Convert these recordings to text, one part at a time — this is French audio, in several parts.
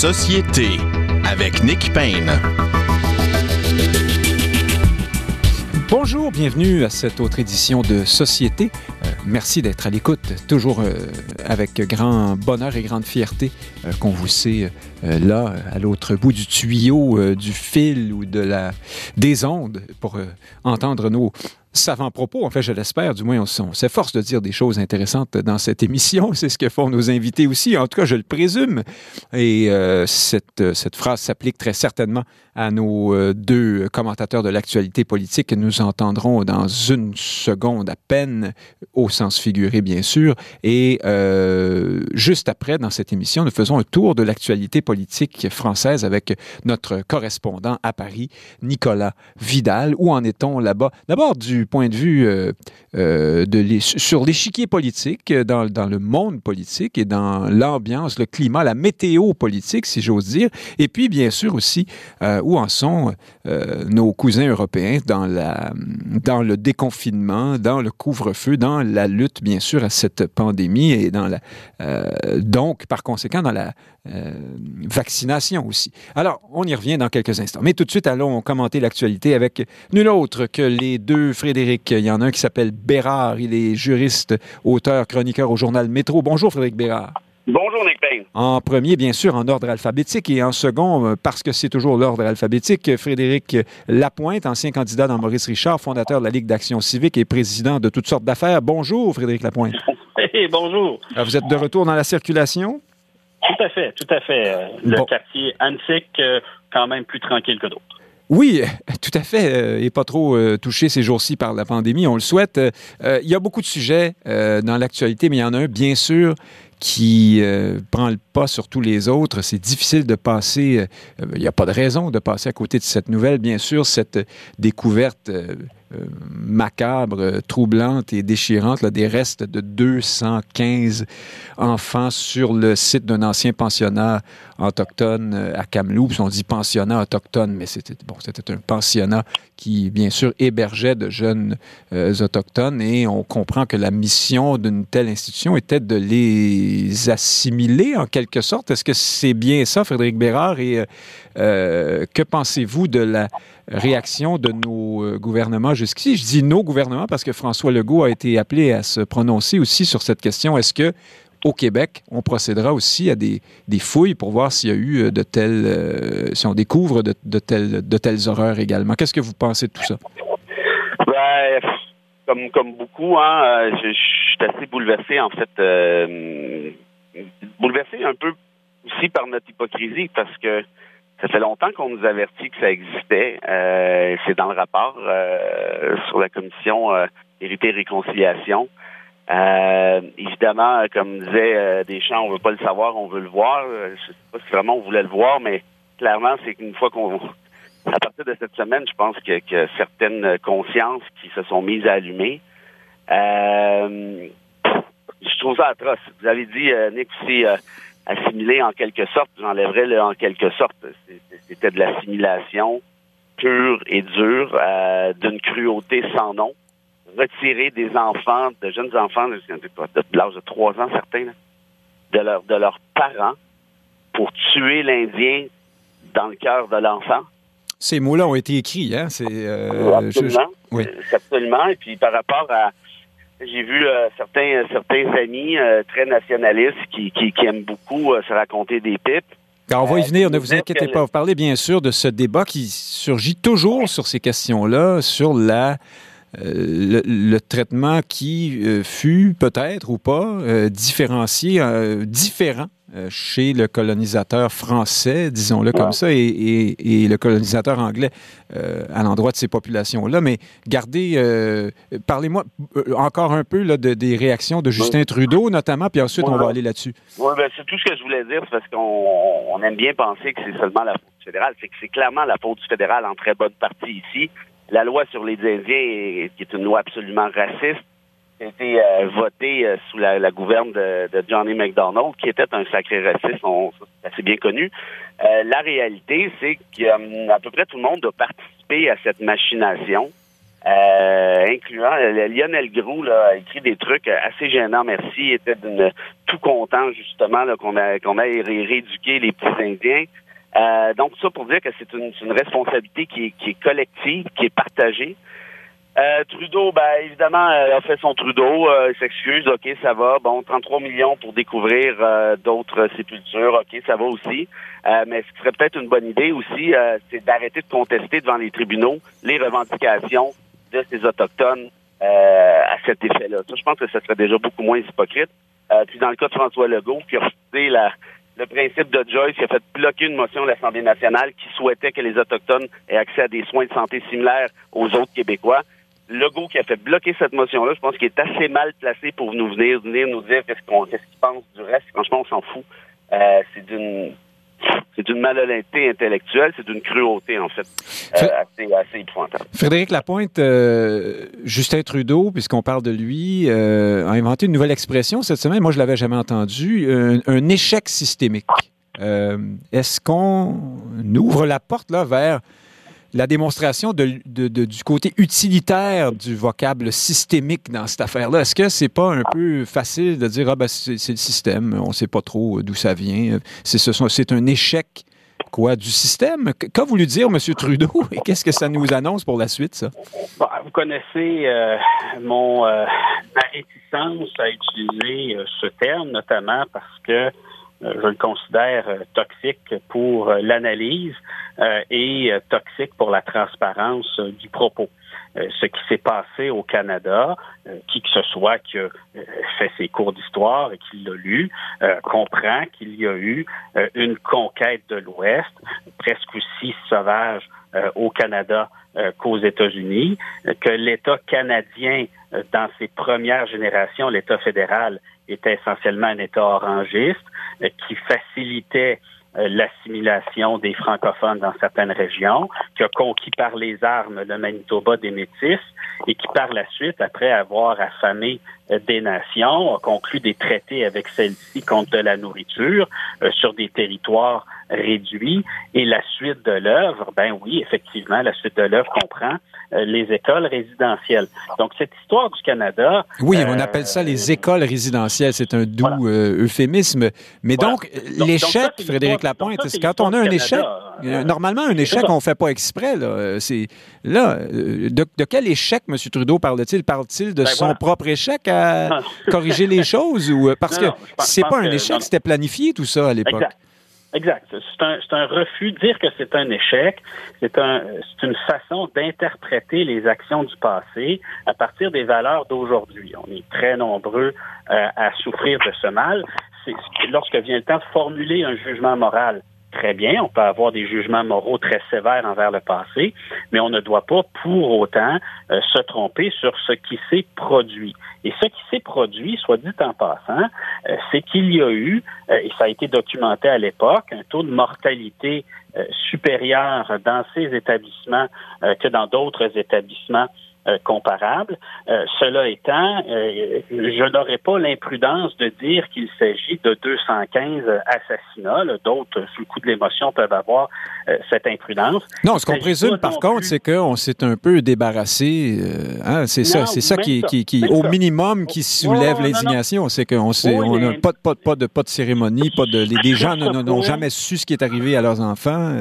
Société avec Nick Payne. Bonjour, bienvenue à cette autre édition de Société. Euh, merci d'être à l'écoute, toujours euh, avec grand bonheur et grande fierté euh, qu'on vous sait là, à l'autre bout du tuyau, du fil ou de la des ondes pour entendre nos savants propos. En fait, je l'espère, du moins, on, s'efforce de dire des choses intéressantes dans cette émission. C'est ce que font nos invités aussi. En tout cas, je le présume. Et cette, cette phrase s'applique très certainement à nos euh, deux commentateurs de l'actualité politique que nous entendrons dans une seconde à peine, au sens figuré bien sûr. Et euh, juste après, dans cette émission, nous faisons un tour de l'actualité politique française avec notre correspondant à Paris, Nicolas Vidal. Où en est-on là-bas? D'abord, du point de vue euh, sur l'échiquier politique, dans, dans le monde politique et dans l'ambiance, le climat, la météo politique, si j'ose dire. Et puis, bien sûr, aussi, où en sont euh, nos cousins européens dans, le déconfinement, dans le couvre-feu, dans la lutte, bien sûr, à cette pandémie et euh, donc, par conséquent, dans la euh, vaccination aussi. Alors, on y revient dans quelques instants. Mais tout de suite, allons commenter l'actualité avec nul autre que les deux Frédéric. Il y en a un qui s'appelle Bérard. Il est juriste, auteur, chroniqueur au journal Métro. Bonjour, Frédéric Bérard. Bonjour, Nick Payne. En premier, bien sûr, en ordre alphabétique et en second, euh, parce que c'est toujours l'ordre alphabétique, Frédéric Lapointe, ancien candidat dans Maurice Richard, fondateur de la Ligue d'Action civique et président de toutes sortes d'affaires. Bonjour, Frédéric Lapointe. Hey, bonjour. Alors, vous êtes de retour dans la circulation? Tout à fait, tout à fait. Euh, le quartier Antique, euh, quand même plus tranquille que d'autres. Oui, tout à fait. et pas trop touché ces jours-ci par la pandémie, on le souhaite. il y a beaucoup de sujets dans l'actualité, mais il y en a un, bien sûr, qui euh, prend le pas sur tous les autres. C'est difficile de passer, euh, il n'y a pas de raison de passer à côté de cette nouvelle, bien sûr, cette découverte euh, euh, macabre, troublante et déchirante, là, des restes de 215 enfants sur le site d'un ancien pensionnat autochtone euh, à Kamloops. On dit pensionnat autochtone, mais c'était un pensionnat qui, bien sûr, hébergeait de jeunes euh, autochtones et on comprend que la mission d'une telle institution était de les assimiler en quelque sorte. Est-ce que c'est bien ça, Frédéric Bérard? Et que pensez-vous de la réaction de nos euh, gouvernements jusqu'ici. Je dis nos gouvernements parce que François Legault a été appelé à se prononcer aussi sur cette question. Est-ce que au Québec, on procédera aussi à des, fouilles pour voir s'il y a eu euh, de telles, euh, si on découvre de, telles, de telles horreurs également? Qu'est-ce que vous pensez de tout ça? Ben, comme, comme beaucoup, hein, je, suis assez bouleversé, en fait, bouleversé un peu aussi par notre hypocrisie parce que ça fait longtemps qu'on nous avertit que ça existait. Euh, c'est dans le rapport euh, sur la commission euh, Vérité et Réconciliation. Euh, évidemment, comme disait Deschamps, on veut pas le savoir, on veut le voir. Je sais pas si vraiment on voulait le voir, mais clairement, c'est qu'une fois qu'on à partir de cette semaine, je pense que, que certaines consciences qui se sont mises à allumer. je trouve ça atroce. Vous avez dit, Nick, aussi, assimilé en quelque sorte, j'enlèverais le en quelque sorte. C'était de l'assimilation pure et dure, euh, d'une cruauté sans nom. Retirer des enfants, de jeunes enfants de, l'âge de trois ans certains, de, leur, de leurs parents pour tuer l'Indien dans le cœur de l'enfant. Ces mots-là ont été écrits, hein? C'est, euh, absolument. Oui. Absolument. Et puis par rapport à, j'ai vu euh, certains certains amis euh, très nationalistes qui, qui, aiment beaucoup euh, se raconter des pipes. on va y venir, ne vous inquiétez pas. Vous parlez bien sûr de ce débat qui surgit toujours sur ces questions-là, sur la le, traitement qui fut peut-être ou pas différencié, différent euh, chez le colonisateur français, disons-le comme ça, et, le colonisateur anglais euh, à l'endroit de ces populations-là. Mais gardez, euh, parlez-moi encore un peu là, de, des réactions de Justin Trudeau, notamment, puis ensuite on va aller là-dessus. Oui, ben, c'est tout ce que je voulais dire, parce qu'on aime bien penser que c'est seulement la faute du fédéral. C'est que c'est clairement la faute du fédéral en très bonne partie ici. La loi sur les Indiens, qui est une loi absolument raciste, a été euh, voté euh, sous la, gouverne de, Johnny McDonald, qui était un sacré raciste, c'est assez bien connu. Euh, la réalité, c'est qu'à peu près tout le monde a participé à cette machination. incluant Lionel Groux là, a écrit des trucs assez gênants, merci, était tout content justement qu'on a qu'on a rééduqué les petits Indiens. Euh, donc ça pour dire que c'est une, une, responsabilité qui est, qui est, collective, qui est partagée. Euh, Trudeau, ben évidemment, euh, a fait son Trudeau, il s'excuse, ok, ça va. Bon, 33 millions pour découvrir d'autres sépultures, ok, ça va aussi. mais ce qui serait peut-être une bonne idée aussi, c'est d'arrêter de contester devant les tribunaux les revendications de ces autochtones à cet effet-là. je pense que ce serait déjà beaucoup moins hypocrite. puis dans le cas de François Legault, qui a refusé la, le principe de Joyce qui a fait bloquer une motion de l'Assemblée nationale qui souhaitait que les Autochtones aient accès à des soins de santé similaires aux autres Québécois. Legault qui a fait bloquer cette motion-là, je pense qu'il est assez mal placé pour nous venir, venir nous dire qu'est-ce qu'il pense du reste. Franchement, on s'en fout. Euh, c'est d'une c'est d'une malhonnêteté intellectuelle, c'est d'une cruauté, en fait, euh, assez, assez, épouvantable. Frédéric Lapointe, euh, Justin Trudeau, puisqu'on parle de lui, euh, a inventé une nouvelle expression cette semaine. Moi, je l'avais jamais entendue. Un, échec systémique. Est-ce qu'on ouvre la porte là vers la démonstration de, du côté utilitaire du vocable systémique dans cette affaire-là. Est-ce que c'est pas un peu facile de dire ah ben c'est, le système, on sait pas trop d'où ça vient, c'est c'est un échec quoi du système? Qu'a voulu dire M. Trudeau et qu'est-ce que ça nous annonce pour la suite ça? Vous connaissez euh, mon euh, ma réticence à utiliser euh, ce terme notamment parce que je le considère toxique pour l'analyse. Euh, et euh, toxique pour la transparence euh, du propos. ce qui s'est passé au Canada, qui que ce soit qui a fait ses cours d'histoire et qui l'a lu, comprend qu'il y a eu une conquête de l'Ouest, presque aussi sauvage au Canada qu'aux États-Unis, que l'État canadien, dans ses premières générations, l'État fédéral, était essentiellement un État orangiste qui facilitait euh, l'assimilation des francophones dans certaines régions, qui a conquis par les armes le Manitoba des Métis et qui par la suite, après avoir affamé euh, des nations, a conclu des traités avec celles-ci contre de la nourriture euh, sur des territoires réduits. Et la suite de l'œuvre, ben oui, effectivement, la suite de l'œuvre comprend euh, les écoles résidentielles. Donc, cette histoire du Canada... Oui, on euh, appelle ça les écoles résidentielles. C'est un doux euh, euphémisme. Mais donc, l'échec, Frédéric Lapointe, c'est quand on a un échec... normalement, un échec, on ne fait pas exprès. Là, là de, quel échec, M. Trudeau parle-t-il? Parle-t-il de ben son propre échec à corriger les choses? ou Parce que c'est pas un échec, c'était planifié tout ça à l'époque. Exact. C'est un, un, refus. Dire que c'est un échec, c'est un, une façon d'interpréter les actions du passé à partir des valeurs d'aujourd'hui. On est très nombreux euh, à souffrir de ce mal. Lorsque vient le temps de formuler un jugement moral, très bien, on peut avoir des jugements moraux très sévères envers le passé, mais on ne doit pas pour autant euh, se tromper sur ce qui s'est produit. Et ce qui s'est produit, soit dit en passant, euh, c'est qu'il y a eu, euh, et ça a été documenté à l'époque, un taux de mortalité supérieur dans ces établissements que dans d'autres établissements euh, comparable. Euh, cela étant, euh, je n'aurais pas l'imprudence de dire qu'il s'agit de 215 assassinats. D'autres, sous le coup de l'émotion, peuvent avoir cette imprudence. Non, ce qu'on présume, par contre, c'est qu'on s'est un peu débarrassé. Hein, c'est ça, c'est ça qui, qui, au minimum, qui soulève l'indignation. C'est qu'on on n'a pas, pas, pas, de, pas de cérémonie, pas de, les, gens n'ont jamais su ce qui est arrivé à leurs enfants.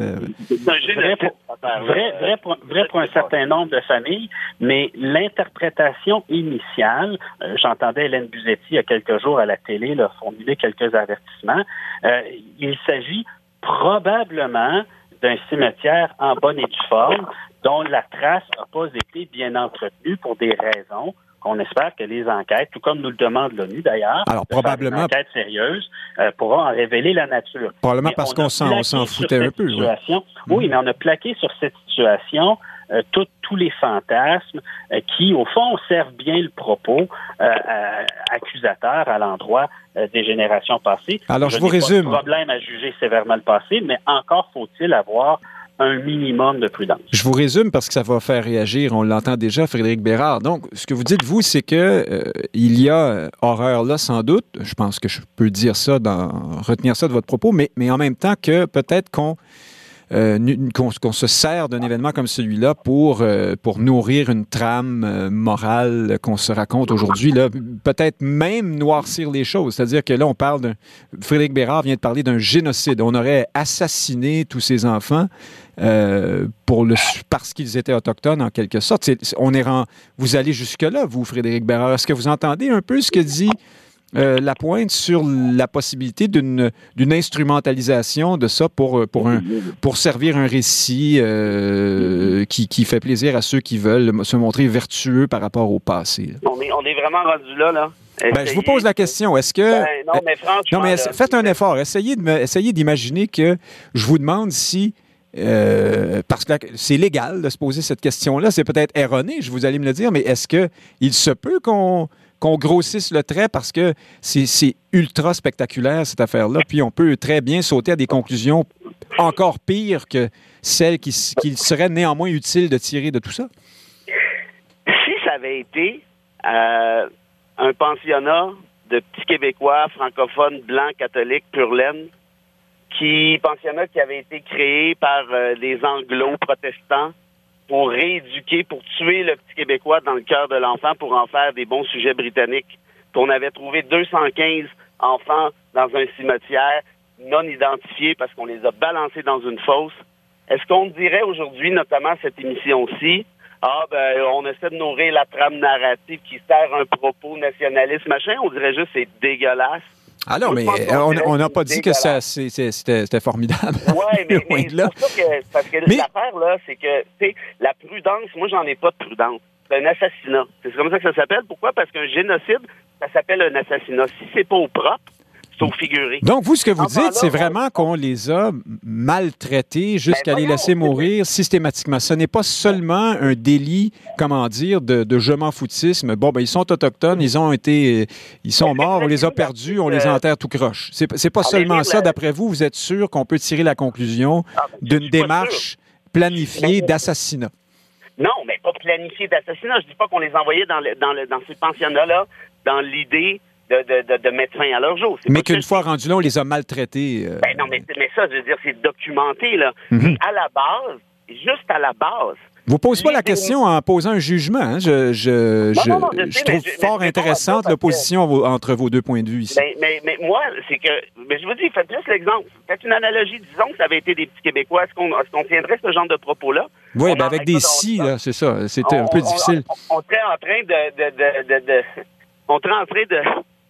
Vrai, vrai, pour, vrai pour un certain nombre de familles, mais l'interprétation initiale, euh, j'entendais Hélène Buzetti il y a quelques jours à la télé là, formuler quelques avertissements, euh, il s'agit probablement d'un cimetière en bonne et due forme dont la trace n'a pas été bien entretenue pour des raisons qu'on espère que les enquêtes, tout comme nous le demande l'ONU d'ailleurs, alors probablement euh, pourront en révéler la nature. Probablement parce qu'on s'en foutait un peu. Oui. mais on a plaqué sur cette situation euh, tous les fantasmes euh, qui, au fond, servent bien le propos accusateur à l'endroit des générations passées. Alors, je, je vous résume. Pas de problème à juger sévèrement le passé, mais encore faut-il avoir un minimum de prudence. Je vous résume parce que ça va faire réagir. On l'entend déjà, Frédéric Bérard. Donc, ce que vous dites, vous, c'est que euh, il y a euh, horreur là, sans doute. Je pense que je peux dire ça, retenir ça de votre propos, mais, en même temps que peut-être qu'on qu'on se sert d'un événement comme celui-là pour, pour nourrir une trame morale qu'on se raconte aujourd'hui, peut-être même noircir les choses. C'est-à-dire que là, on parle d'un... Frédéric Bérard vient de parler d'un génocide. On aurait assassiné tous ces enfants. Pour le, parce qu'ils étaient autochtones, en quelque sorte. on est vous allez jusque-là, vous, Frédéric Bérard. Est-ce que vous entendez un peu ce que dit euh, la pointe sur la possibilité d'une instrumentalisation de ça pour, euh, pour, un, pour servir un récit euh, qui, qui, fait plaisir à ceux qui veulent se montrer vertueux par rapport au passé. On est, on est vraiment rendu là, là. Ben, je vous pose la question. Est-ce que. Ben, non, mais franchement. Non, mais faites un effort. Essayez d'imaginer que je vous demande si. Parce que c'est légal de se poser cette question-là. C'est peut-être erroné, je vous allez me le dire, mais est-ce qu'il se peut qu'on qu'on grossisse le trait parce que c'est ultra spectaculaire, cette affaire-là. Puis on peut très bien sauter à des conclusions encore pires que celles qu'il qui serait néanmoins utile de tirer de tout ça? Si ça avait été euh, un pensionnat de petits Québécois francophones, blancs, catholiques, pur laine, qui pensionnat qui avait été créé par euh, des anglo protestants pour rééduquer, pour tuer le petit Québécois dans le cœur de l'enfant pour en faire des bons sujets britanniques. qu'on avait trouvé 215 enfants dans un cimetière non identifiés parce qu'on les a balancés dans une fosse. Est-ce qu'on dirait aujourd'hui, notamment cette émission-ci, ah ben on essaie de nourrir la trame narrative qui sert un propos nationaliste, machin, on dirait juste c'est dégueulasse. Ah non, mais on n'a pas dit que c'était formidable. Oui, mais, mais que, parce que l'affaire, là, c'est que, tu sais, la prudence, moi, j'en ai pas de prudence. C'est un assassinat. C'est comme ça que ça s'appelle. Pourquoi? Parce qu'un génocide, ça s'appelle un assassinat. Si c'est pas au propre, donc, vous, ce que vous dites, c'est vraiment qu'on les a maltraités jusqu'à ben, les laisser mourir systématiquement. Ce n'est pas seulement un délit, comment dire, de, de je m'en foutisme. Bon, ben, ils sont autochtones, ils ont été, ils sont morts, on les a perdus, on les enterre tout croche. C'est, c'est pas seulement ça. D'après vous, vous êtes sûr qu'on peut tirer la conclusion ah, d'une démarche planifiée d'assassinat? Non, mais pas planifiée d'assassinat. Je dis pas qu'on les envoyait dans, dans, dans ces pensionnats-là dans l'idée de, de, mettre fin à leur jour. Mais qu'une fois rendus là, on les a maltraités. Euh, ben non, mais, mais, ça, je veux dire, c'est documenté, là. Mhm. À la base, juste à la base, vous ne posez pas la question en posant un jugement. Hein? Je, je, je, trouve fort intéressante l'opposition entre vos deux points de vue ici. Ben, mais, mais, moi, c'est que. Mais je vous dis, faites juste l'exemple. Faites une analogie. Disons que ça avait été des petits Québécois. Est-ce qu'on est tiendrait ce genre de propos-là? Oui, ben avec des si, là, c'est ça. C'était un peu difficile. On, on, serait en train de, de, de, de on serait en train de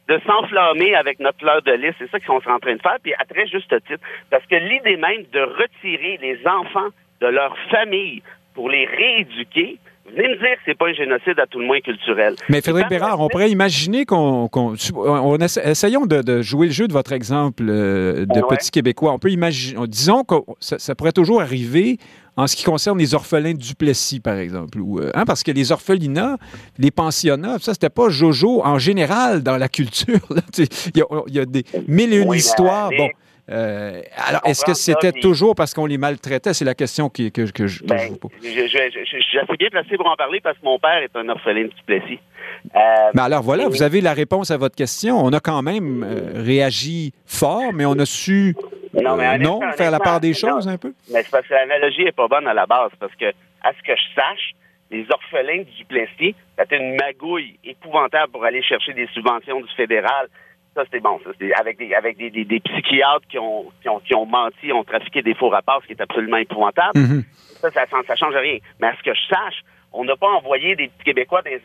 de s'enflammer avec notre fleur de lys. C'est ça qu'ils sont en train de faire, puis à très juste titre. Parce que l'idée même de retirer les enfants de leur famille pour les rééduquer, venez me dire que c'est pas un génocide à tout le moins culturel. Mais Frédéric Bérard, on pourrait imaginer qu'on... essayons de, jouer le jeu de votre exemple euh, de petit Québécois. On peut imaginer... Disons que ça pourrait toujours arriver en ce qui concerne les orphelins du Plessis, par exemple. Ou, euh, hein, parce que les orphelinats, les pensionnats, ça, c'était pas Jojo en général dans la culture. Il y, a des mille et une histoires. Bon. Euh, alors, est-ce que c'était toujours parce qu'on les maltraitait? C'est la question que, que, que, je, ben, vous pose. Je, suis assez bien placé pour en parler parce que mon père est un orphelin du Plessis. Euh, mais alors voilà, vous avez la réponse à votre question. On a quand même réagi fort, mais on a su non, mais non faire la part des choses un peu? Mais c'est parce que l'analogie n'est pas bonne à la base, parce que, à ce que je sache, les orphelins du Duplessis, c'était une magouille épouvantable pour aller chercher des subventions du fédéral. Ça, c'était bon. Ça, avec des, avec des, des, psychiatres qui ont, qui ont, qui ont menti, ont trafiqué des faux rapports, ce qui est absolument épouvantable. Mm-hmm. Ça, ça, ça, change rien. Mais à ce que je sache, on n'a pas envoyé des Québécois des,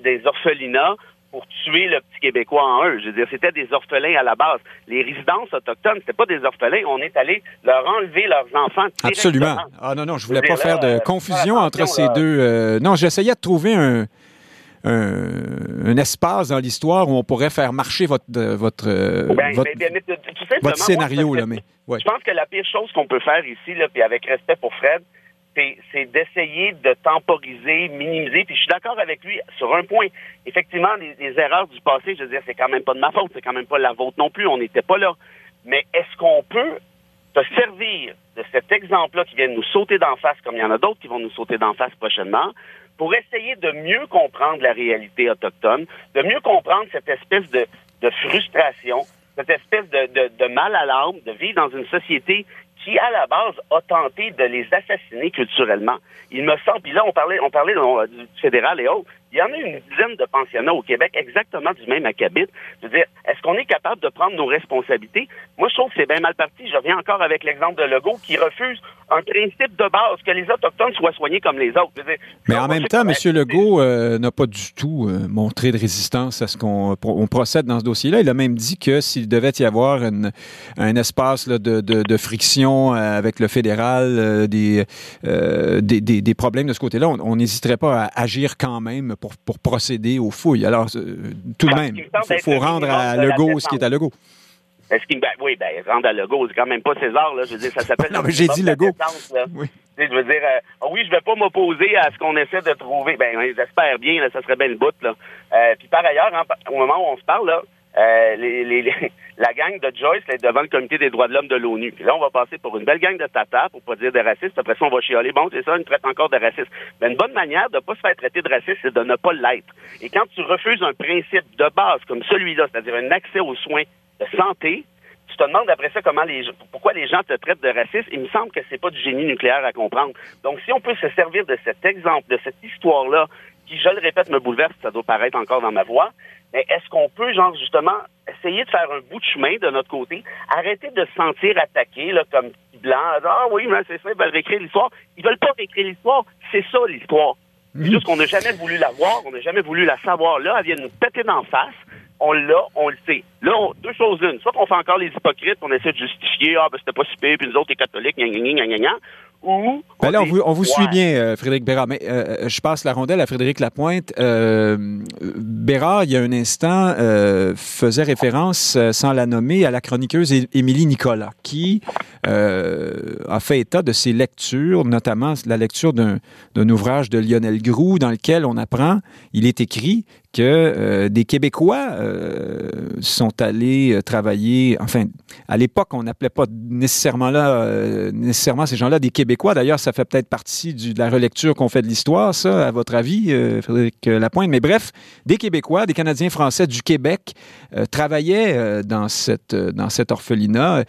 des orphelinats pour tuer le petit Québécois en eux. Je veux dire, c'était des orphelins à la base. Les résidences autochtones, c'était pas des orphelins. On est allé leur enlever leurs enfants. Absolument. Ah non, non, je voulais pas faire de euh, confusion entre ces deux. Euh, non, j'essayais de trouver un, un, espace dans l'histoire où on pourrait faire marcher votre votre, votre, scénario. là, mais, Je pense que la pire chose qu'on peut faire ici, là, puis avec respect pour Fred, c'est d'essayer de temporiser, minimiser. Puis je suis d'accord avec lui sur un point. Effectivement, les, erreurs du passé, je veux dire, c'est quand même pas de ma faute, c'est quand même pas la vôtre non plus. On n'était pas là. Mais est-ce qu'on peut se servir de cet exemple-là qui vient de nous sauter d'en face, comme il y en a d'autres qui vont nous sauter d'en face prochainement, pour essayer de mieux comprendre la réalité autochtone, de mieux comprendre cette espèce de, frustration, cette espèce de, de mal à l'âme, de vivre dans une société qui, à la base, a tenté de les assassiner culturellement. Il me semble, puis là, on parlait, on parlait du fédéral et autres, il y en a une dizaine de pensionnats au Québec exactement du même acabit. Je veux dire, est-ce qu'on est capable de prendre nos responsabilités? Moi, je trouve que c'est bien mal parti. Je reviens encore avec l'exemple de Legault qui refuse un principe de base que les Autochtones soient soignés comme les autres. Mais en même temps, M. Legault euh, n'a pas du tout euh, montré de résistance à ce qu'on procède dans ce dossier-là. Il a même dit que s'il devait y avoir un espace de, friction euh, avec le fédéral, des, des, problèmes de ce côté-là, on n'hésiterait pas à agir quand même pour, procéder aux fouilles. Alors, tout de même, il faut, rendre à Legault ce qui est à Legault. Est-ce qu'il ben, oui, ben, rendre à Legault, c'est quand même pas César, là. Je veux dire, ça s'appelle. non, mais j'ai dit Legault. Oui. Je veux dire, euh, ah oui, je vais pas m'opposer à ce qu'on essaie de trouver. Ben, j'espère bien, là, ça serait bien le bout, là. Euh, puis par ailleurs, au moment où on se parle, là, euh, la gang de Joyce est devant le comité des droits de l'homme de l'ONU. Puis là, on va passer pour une belle gang de tata, pour pas dire de racistes. Après ça, on va chialer. Bon, c'est ça, une traite encore de raciste. Mais une bonne manière de pas se faire traiter de raciste, c'est de ne pas l'être. Et quand tu refuses un principe de base comme celui-là, c'est-à-dire un accès aux soins de santé, tu te demandes après ça comment les pourquoi les gens te traitent de raciste. Il me semble que c'est pas du génie nucléaire à comprendre. Donc, si on peut se servir de cet exemple, de cette histoire-là, qui, je le répète, me bouleverse, ça doit paraître encore dans ma voix, mais est-ce qu'on peut, genre, justement, essayer de faire un bout de chemin de notre côté, arrêter de se sentir attaqué, là, comme blanc, ah oui, mais c'est ça, ils veulent réécrire l'histoire. Ils veulent pas réécrire l'histoire, c'est ça l'histoire. C'est juste qu'on n'a jamais voulu la voir, on n'a jamais voulu la savoir. Là, elle vient nous péter d'en face. On l'a, on le sait. Là, deux choses une. Soit qu'on fait encore les hypocrites, on essaie de justifier, ah, ben, c'était pas super, puis nous autres, les catholiques, gna, gna, gna, gna, ben là, on vous, on vous suit bien, euh, Frédéric Bérard, mais euh, euh, je passe la rondelle à Frédéric Lapointe. Bérard, il y a un instant, faisait référence, sans la nommer, à la chroniqueuse Émilie Nicolas, qui a fait état de ses lectures, notamment la lecture d'un ouvrage de Lionel Groux, dans lequel on apprend, il est écrit que des Québécois sont allés travailler, enfin, à l'époque, on n'appelait pas nécessairement là, nécessairement ces gens-là des Québécois. D'ailleurs, ça fait peut-être partie de la relecture qu'on fait de l'histoire, ça, à votre avis, euh, Frédéric Lapointe. Mais bref, des Québécois, des Canadiens français du Québec euh, travaillaient euh, dans, cette, dans cet orphelinat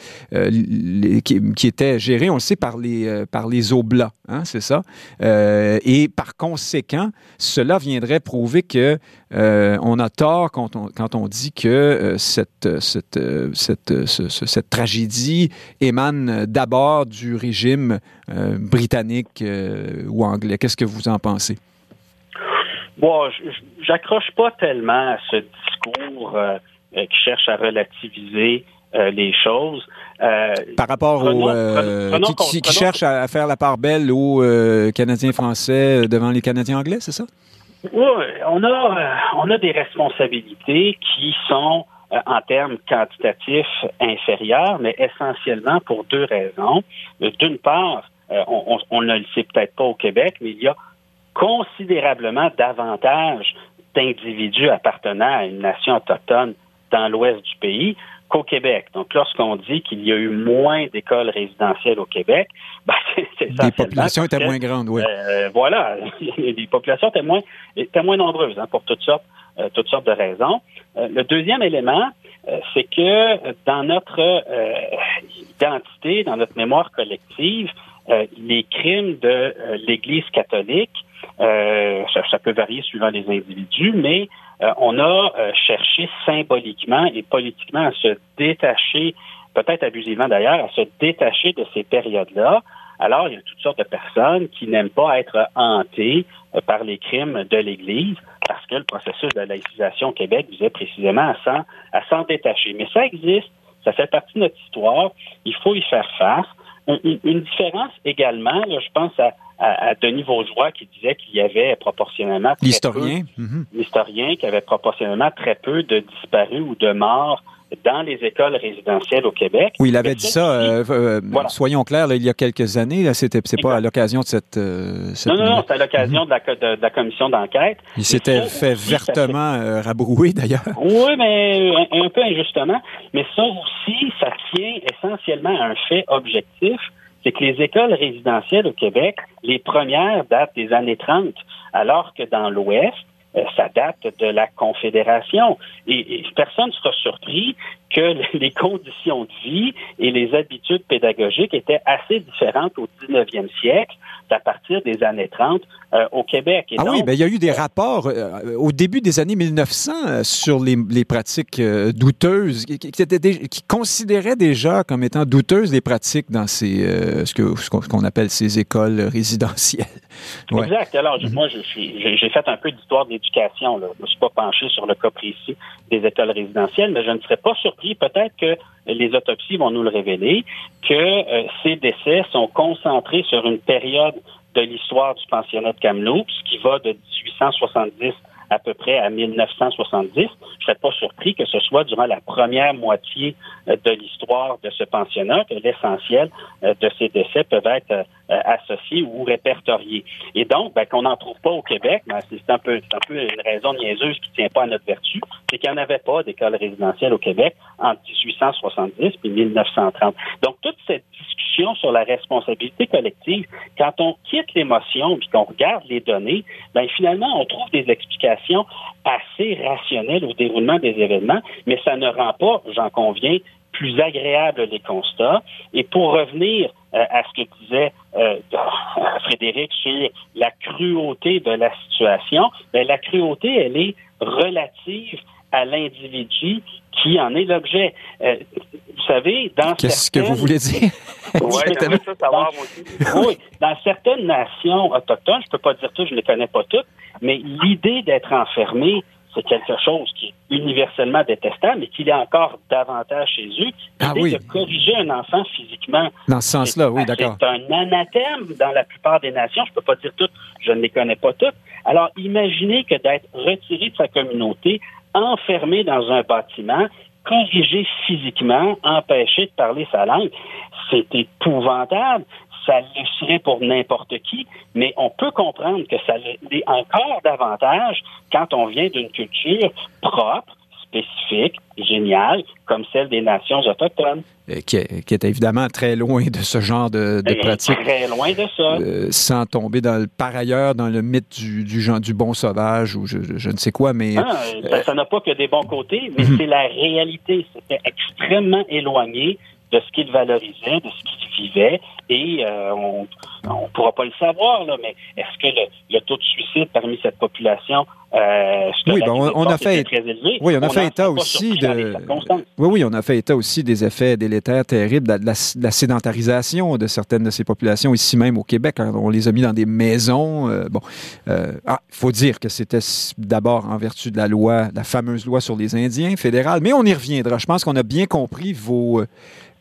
qui, était géré, on le sait, par les, par les Oblats, hein, c'est ça. et par conséquent, cela viendrait prouver que on a tort quand on, quand on dit que cette, cette, cette, cette tragédie émane d'abord du régime euh, britannique euh, ou anglais. Qu'est-ce que vous en pensez? Bon, j'accroche pas tellement à ce discours euh, qui cherche à relativiser les choses. Par rapport aux qui, cherche à faire la part belle aux Canadiens français devant les Canadiens anglais, c'est ça? Oui, on a on a des responsabilités qui sont euh, en termes quantitatifs inférieurs, mais essentiellement pour deux raisons. Euh, d'une part, euh, on, ne le sait peut-être pas au Québec, mais il y a considérablement davantage d'individus appartenant à une nation autochtone dans l'ouest du pays qu'au Québec. Donc, lorsqu'on dit qu'il y a eu moins d'écoles résidentielles au Québec, ben, c'est Les populations étaient moins grandes, oui. voilà, les populations étaient moins, étaient moins nombreuses hein, pour toutes sortes euh, toutes sortes de raisons. Euh, le deuxième élément, euh, c'est que dans notre identité, dans notre mémoire collective, les crimes de l'Église catholique, ça, peut varier suivant les individus, mais on a cherché symboliquement et politiquement à se détacher, peut-être abusivement d'ailleurs, à se détacher de ces périodes-là. Alors, il y a toutes sortes de personnes qui n'aiment pas être hantées par les crimes de l'Église parce que le processus de laïcisation au Québec visait précisément à s'en détacher. Mais ça existe, ça fait partie de notre histoire, il faut y faire face. Une, différence également, je pense à, Denis Vaugeois qui disait qu'il y avait proportionnellement l'historien, mm-hmm. l'historien qui avait proportionnellement très peu de disparus ou de morts dans les écoles résidentielles au Québec. Oui, il avait dit ça, euh, euh, soyons clairs, il y a quelques années, là, c'était, c'est pas à l'occasion de cette, euh, Non, non, non, c'est à l'occasion de, la, commission d'enquête. Il s'était fait vertement rabrouer, d'ailleurs. Oui, mais un, peu injustement. Mais ça aussi, ça tient essentiellement à un fait objectif, c'est que les écoles résidentielles au Québec, les premières datent des années 30, alors que dans l'Ouest, ça date de la Confédération. Et, personne ne sera surpris que les conditions de vie et les habitudes pédagogiques étaient assez différentes au 19e siècle à partir des années 30 euh, au Québec. ah oui, ben, il y a eu des rapports euh, au début des années 1900 euh, sur les, les pratiques douteuses, qui, qui, qui, considéraient déjà comme étant douteuses les pratiques dans ces, ce qu'on ce qu'on appelle ces écoles résidentielles. Exact. Alors, moi, j'ai fait un peu d'histoire de l'éducation. Je ne me suis pas penché sur le cas précis des écoles résidentielles, mais je ne serais pas surpris, peut-être que les autopsies vont nous le révéler, que euh, ces décès sont concentrés sur une période de l'histoire du pensionnat de Kamloops qui va de 1870 à peu près à 1970. Je ne serais pas surpris que ce soit durant la première moitié euh, de l'histoire de ce pensionnat que l'essentiel euh, de ces décès peuvent être euh, associés ou répertoriés. Et donc, ben, qu'on n'en trouve pas au Québec, ben, c'est un peu, un peu une raison niaiseuse qui ne tient pas à notre vertu, c'est qu'il n'y en avait pas d'école résidentielle au Québec entre 1870 et 1930. Donc, toute cette discussion sur la responsabilité collective, quand on quitte l'émotion puis qu'on regarde les données, ben, finalement, on trouve des explications assez rationnelles au déroulement des événements, mais ça ne rend pas, j'en conviens, plus agréable les constats. Et pour revenir euh, à ce que disait euh, Frédéric sur la cruauté de la situation, ben, la cruauté, elle est relative à l'individu qui en est l'objet. Euh, vous savez, dans Qu'est-ce que vous voulez dire? oui, ça savoir, oui, dans certaines nations autochtones, je ne peux pas dire tout, je ne les connais pas toutes, mais l'idée d'être enfermé, c'est quelque chose qui est universellement détestable, mais qu'il a encore davantage chez eux. Ah de corriger un enfant physiquement. Dans ce sens-là, oui, d'accord. C'est un anathème dans la plupart des nations. Je ne peux pas dire toutes, je ne les connais pas toutes. Alors, imaginez que d'être retiré de sa communauté, enfermé dans un bâtiment, corrigé physiquement, empêché de parler sa langue, c'est épouvantable. Ça le serait pour n'importe qui, mais on peut comprendre que ça l'est encore davantage quand on vient d'une culture propre, spécifique, géniale, comme celle des nations autochtones. Qui est, évidemment très loin de ce genre de, de pratique. Très loin de ça. Euh, sans tomber dans le, par ailleurs dans le mythe du, du, genre, du bon sauvage ou je, je, ne sais quoi, mais... Ah, euh, ça n'a pas que des bons côtés, mais mhm. c'est la réalité. C'était extrêmement éloigné de ce qu'il valorisait, de ce qu'il vivait, et euh, on ne pourra pas le savoir, là, mais est-ce que le, le, taux de suicide parmi cette population euh, oui, ben on, a fait, oui, on a fait état aussi de, oui, oui, on a fait état aussi des effets délétères terribles de la, la, sédentarisation de certaines de ces populations ici même au Québec. Hein. on les a mis dans des maisons. Euh, bon, euh, ah, il faut dire que c'était d'abord en vertu de la loi, la fameuse loi sur les Indiens fédérale, mais on y reviendra. Je pense qu'on a bien compris vos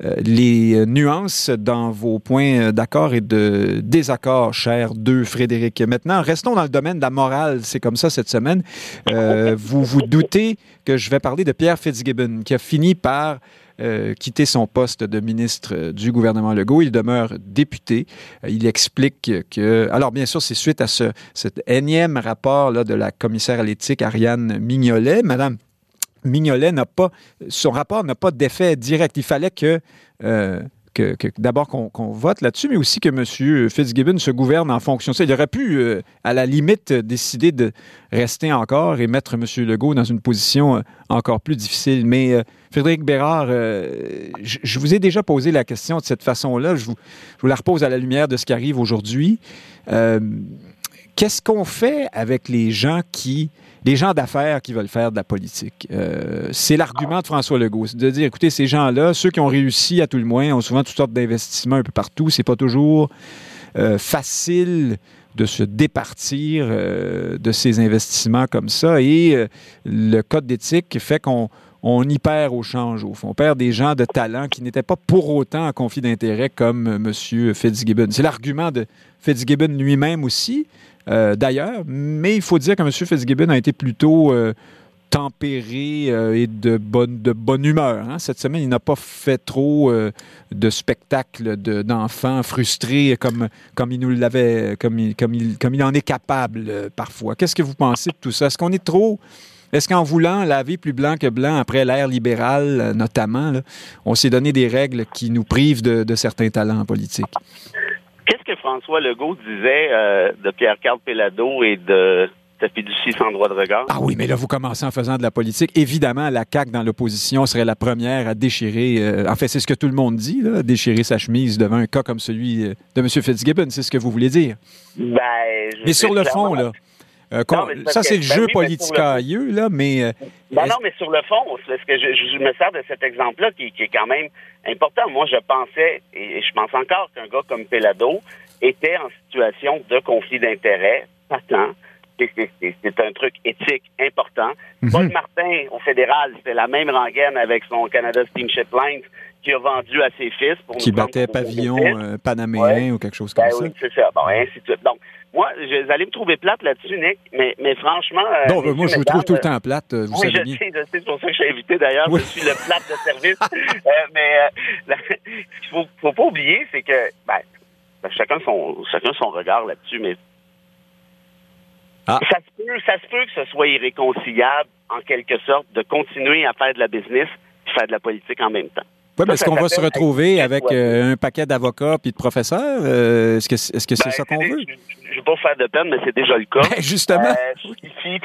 les nuances dans vos points d'accord et de désaccord, cher deux Frédéric. Maintenant, restons dans le domaine de la morale. C'est comme ça cette semaine. Euh, vous vous doutez que je vais parler de Pierre Fitzgibbon, qui a fini par euh, quitter son poste de ministre du gouvernement Legault. Il demeure député. il explique que... Alors, bien sûr, c'est suite à ce, cet énième rapport là, de la commissaire à l'éthique, Ariane Mignolet. Madame Mignolet n'a pas, son rapport n'a pas d'effet direct. Il fallait que, euh, que, d'abord qu'on vote là-dessus, mais aussi que M. Fitzgibbon se gouverne en fonction de ça. Il aurait pu, euh, à la limite, décider de rester encore et mettre M. Legault dans une position euh, encore plus difficile. Mais Frédéric Bérard, je, vous ai déjà posé la question de cette façon-là. Je vous, je vous la repose à la lumière de ce qui arrive aujourd'hui. Qu'est-ce qu'on fait avec les gens qui des gens d'affaires qui veulent faire de la politique. Euh, c'est l'argument de François Legault, de dire, écoutez, ces gens-là, ceux qui ont réussi à tout le moins, ont souvent toutes sortes d'investissements un peu partout. C'est pas toujours euh, facile de se départir euh, de ces investissements comme ça. Et le code d'éthique fait qu'on on y perd au change, au fond. On perd des gens de talent qui n'étaient pas pour autant en conflit d'intérêt comme M. Fitzgibbon. C'est l'argument de Fitzgibbon lui-même aussi. Euh, d'ailleurs. Mais il faut dire que M. Fitzgibbon a été plutôt euh, tempéré euh, et de bonne, humeur. Hein. Cette semaine, il n'a pas fait trop de spectacles d'enfants frustrés comme il en est capable parfois. Qu'est-ce que vous pensez de tout ça? Est-ce qu'on est trop... Est-ce qu'en voulant laver plus blanc que blanc après l'ère libérale, notamment, on s'est donné des règles qui nous privent de, de certains talents politiques? François Legault disait euh, de Pierre-Carl Pellado et de sa fiducie sans droit de regard. Ah oui, mais là, vous commencez en faisant de la politique. Évidemment, la CAQ dans l'opposition serait la première à déchirer, euh, en fait, c'est ce que tout le monde dit, là, déchirer sa chemise devant un cas comme celui euh, de M. Fitzgibbon, c'est ce que vous voulez dire. Ben, mais sur le fond, là, euh, ça, c'est le ben jeu politicailleux, là, mais... Euh, ben non, mais sur le fond, ce que je, me sers de cet exemple-là qui, est quand même important. Moi, je pensais, et je pense encore qu'un gars comme Pelado était en situation de conflit d'intérêts patent. C'est un truc éthique important. Mhm. Paul Martin, au fédéral, c'était la même rengaine avec son Canada Steamship Lines qui a vendu à ses fils. Pour qui battait pavillon euh, panaméen ou quelque chose comme ben ça. Oui, c'est ça. Bon, ainsi de suite. Donc, moi, vous allez me trouver plate là-dessus, Nick, mais, mais franchement. Euh, non, moi, je vous trouve tout le temps plate. Vous oui, savez je sais, je sais, c'est pour ça que je suis invité d'ailleurs. Je suis le plate de service. euh, mais euh, ce qu'il faut, faut pas oublier, c'est que ben, ben, chacun, son, chacun son regard là-dessus, mais ah. ça, se peut, ça se peut que ce soit irréconciliable, en quelque sorte, de continuer à faire de la business et faire de la politique en même temps. Oui, mais est-ce qu'on va se retrouver avec euh, un paquet d'avocats puis de professeurs? Euh, est-ce que c'est -ce c'est ben, ça qu'on veut? Je ne veux pas faire de peine, mais c'est déjà le cas. Ben, justement. Euh, ici,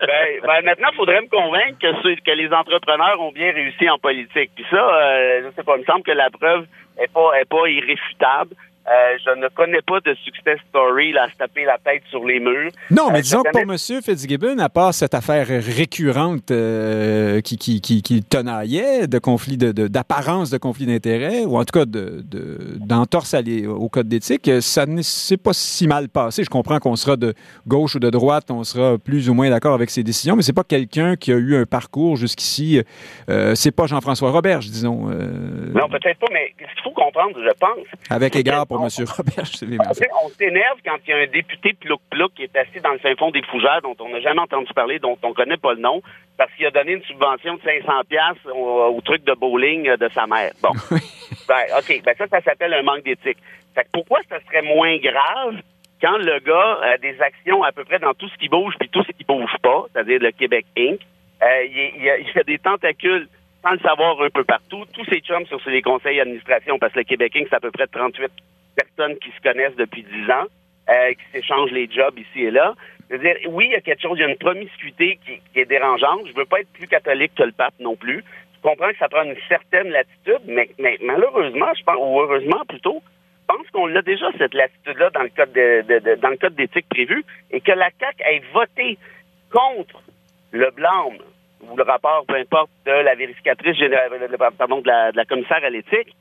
ben, ben, maintenant, il faudrait me convaincre que, que les entrepreneurs ont bien réussi en politique. Puis ça, je ne sais pas, il me semble que la preuve n'est pas, est pas irréfutable. Euh, je ne connais pas de success story là, à se taper la tête sur les murs. Non, mais euh, disons que pour M. Fitzgibbon, à part cette affaire récurrente euh, qui, qui, qui, qui, tenaillait de conflit d'apparence de, de, conflit d'intérêt, ou en tout cas d'entorse de, au code d'éthique, ça ne s'est pas si mal passé. Je comprends qu'on sera de gauche ou de droite, on sera plus ou moins d'accord avec ses décisions, mais c'est pas quelqu'un qui a eu un parcours jusqu'ici. c'est pas Jean-François Robert, disons. Non, peut-être pas, mais ce qu'il faut comprendre, je pense. Avec égard pour M. Robert. On s'énerve quand il y a un député plouc-plouc qui est assis dans le fin fond des fougères dont on n'a jamais entendu parler, dont on ne connaît pas le nom, parce qu'il a donné une subvention de 500 pièces au, truc de bowling de sa mère. Bon. ben, OK. Ben ça, ça s'appelle un manque d'éthique. Fait pourquoi ça serait moins grave quand le gars a des actions à peu près dans tout ce qui bouge puis tout ce qui bouge pas, c'est-à-dire le Québec Inc., euh, il, y a, il y a des tentacules sans le savoir un peu partout. Tous ces chums sur les conseils d'administration, parce que le Québec Inc., c'est à peu près 38 personnes qui se connaissent depuis dix ans, euh, qui s'échangent les jobs ici et là. C'est-à-dire, oui, il y a quelque chose, il y a une promiscuité qui, est dérangeante. Je veux pas être plus catholique que le pape non plus. Je comprends que ça prend une certaine latitude, mais, malheureusement, je pense, ou heureusement plutôt, je pense qu'on a déjà cette latitude-là dans le code de, dans le code d'éthique prévu et que la CAC ait voté contre le blâme ou le rapport, peu importe, de la vérificatrice générale, pardon, de la, de la commissaire à l'éthique,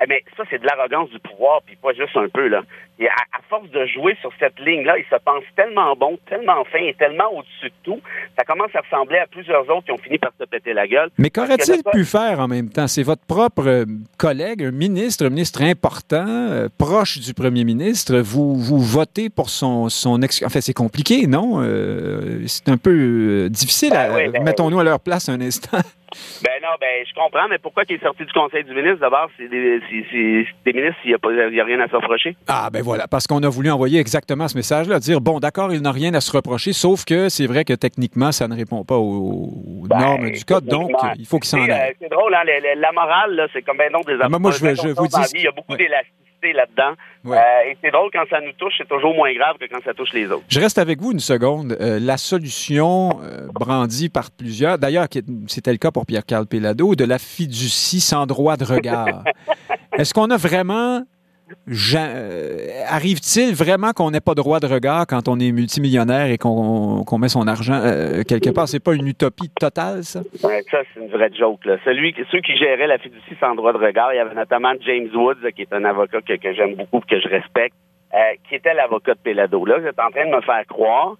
eh mais ça, c'est de l'arrogance du pouvoir, puis pas juste un peu, là. Et à, force de jouer sur cette ligne-là, il se pense tellement bon, tellement fin et tellement au-dessus de tout, ça commence à ressembler à plusieurs autres qui ont fini par se péter la gueule. Mais qu'aurait-il pu faire en même temps? C'est votre propre euh, collègue, un ministre, un ministre important, euh, proche du premier ministre. Vous, vous votez pour son, son ex... Enfin, c'est compliqué, non? Euh, c'est un peu difficile. Ben ben Mettons-nous à leur place un instant. Ben non, ben je comprends, mais pourquoi il est sorti du Conseil du ministre? D'abord, c'est des, des, ministres, il n'y a, a, rien à se reprocher. Ah, ben voilà, parce qu'on a voulu envoyer exactement ce message-là, dire, bon, d'accord, il n'a rien à se reprocher, sauf que c'est vrai que techniquement, ça ne répond pas aux, ben, normes du code, donc il faut qu'il s'en aille. Euh, c'est drôle, hein, la, morale, c'est comme ben non des Moi, je, je vous dis... Il y a beaucoup d'élasticité là-dedans. Euh, et c'est drôle quand ça nous touche, c'est toujours moins grave que quand ça touche les autres. Je reste avec vous une seconde. Euh, la solution euh, brandie par plusieurs, d'ailleurs, c'était le cas pour Pierre-Carl Pellado, de la fiducie sans droit de regard. Est-ce qu'on a vraiment arrive-t-il vraiment qu'on n'ait pas droit de regard quand on est multimillionnaire et qu'on met son argent euh, quelque part? C'est pas une utopie totale, ça? Ça, c'est une vraie joke. Là. Celui, ceux qui géraient la fiducie sans droit de regard, il y avait notamment James Woods, qui est un avocat que, j'aime beaucoup que je respecte, euh, qui était l'avocat de Pelado. Là, vous êtes en train de me faire croire,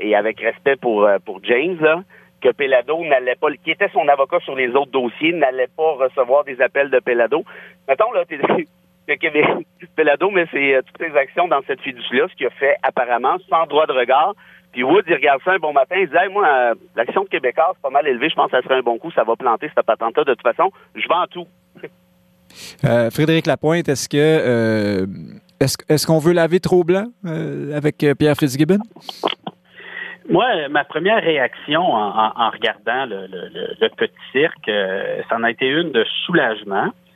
et avec respect pour, pour James, là, que Pelado n'allait pas, qui était son avocat sur les autres dossiers, n'allait pas recevoir des appels de Pelado. Mettons, là, Québec Pelado mais c'est euh, toutes les actions dans cette fiducie-là, ce qui a fait apparemment sans droit de regard. Puis Wood, il regarde ça un bon matin, il dit moi, euh, l'action de Québécois, c'est pas mal élevé, je pense que ça serait un bon coup, ça va planter cette patente-là. De toute façon, je vends tout. Euh, Frédéric Lapointe, est-ce que est-ce, qu'on veut laver trop blanc avec Pierre Fitzgibbon? Moi, ma première réaction en, regardant le, le, petit cirque, ça en a été une de soulagement euh,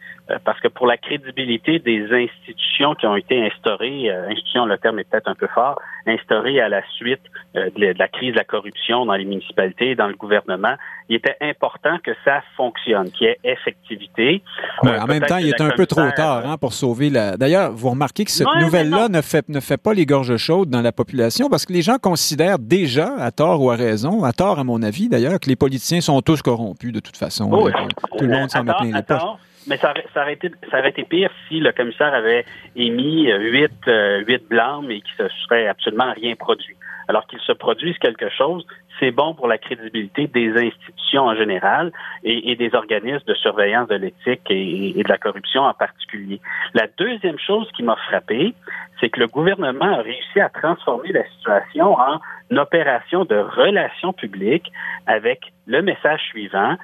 parce que pour la crédibilité des institutions qui ont été instaurées, euh, institution, le terme est peut-être un peu fort, instaurées à la suite euh, de la crise de la corruption dans les municipalités, dans le gouvernement, il était important que ça fonctionne, qu'il y ait effectivité. en même temps, il est un peu trop tard hein, pour sauver la. D'ailleurs, vous remarquez que cette nouvelle-là ne fait, ne fait pas les gorges chaudes dans la population parce que les gens considèrent déjà, à tort ou à raison, à tort à mon avis d'ailleurs, que les politiciens sont tous corrompus de toute façon. Oh, Tout le monde s'en met plein les. Mais ça, ça, aurait été, ça aurait été pire si le commissaire avait émis euh, huit, euh, huit blâmes et qu'il ne se serait absolument rien produit. Alors qu'il se produise quelque chose, c'est bon pour la crédibilité des institutions en général et, des organismes de surveillance de l'éthique et, de la corruption en particulier. La deuxième chose qui m'a frappé, c'est que le gouvernement a réussi à transformer la situation en opération de relations publiques avec le message suivant.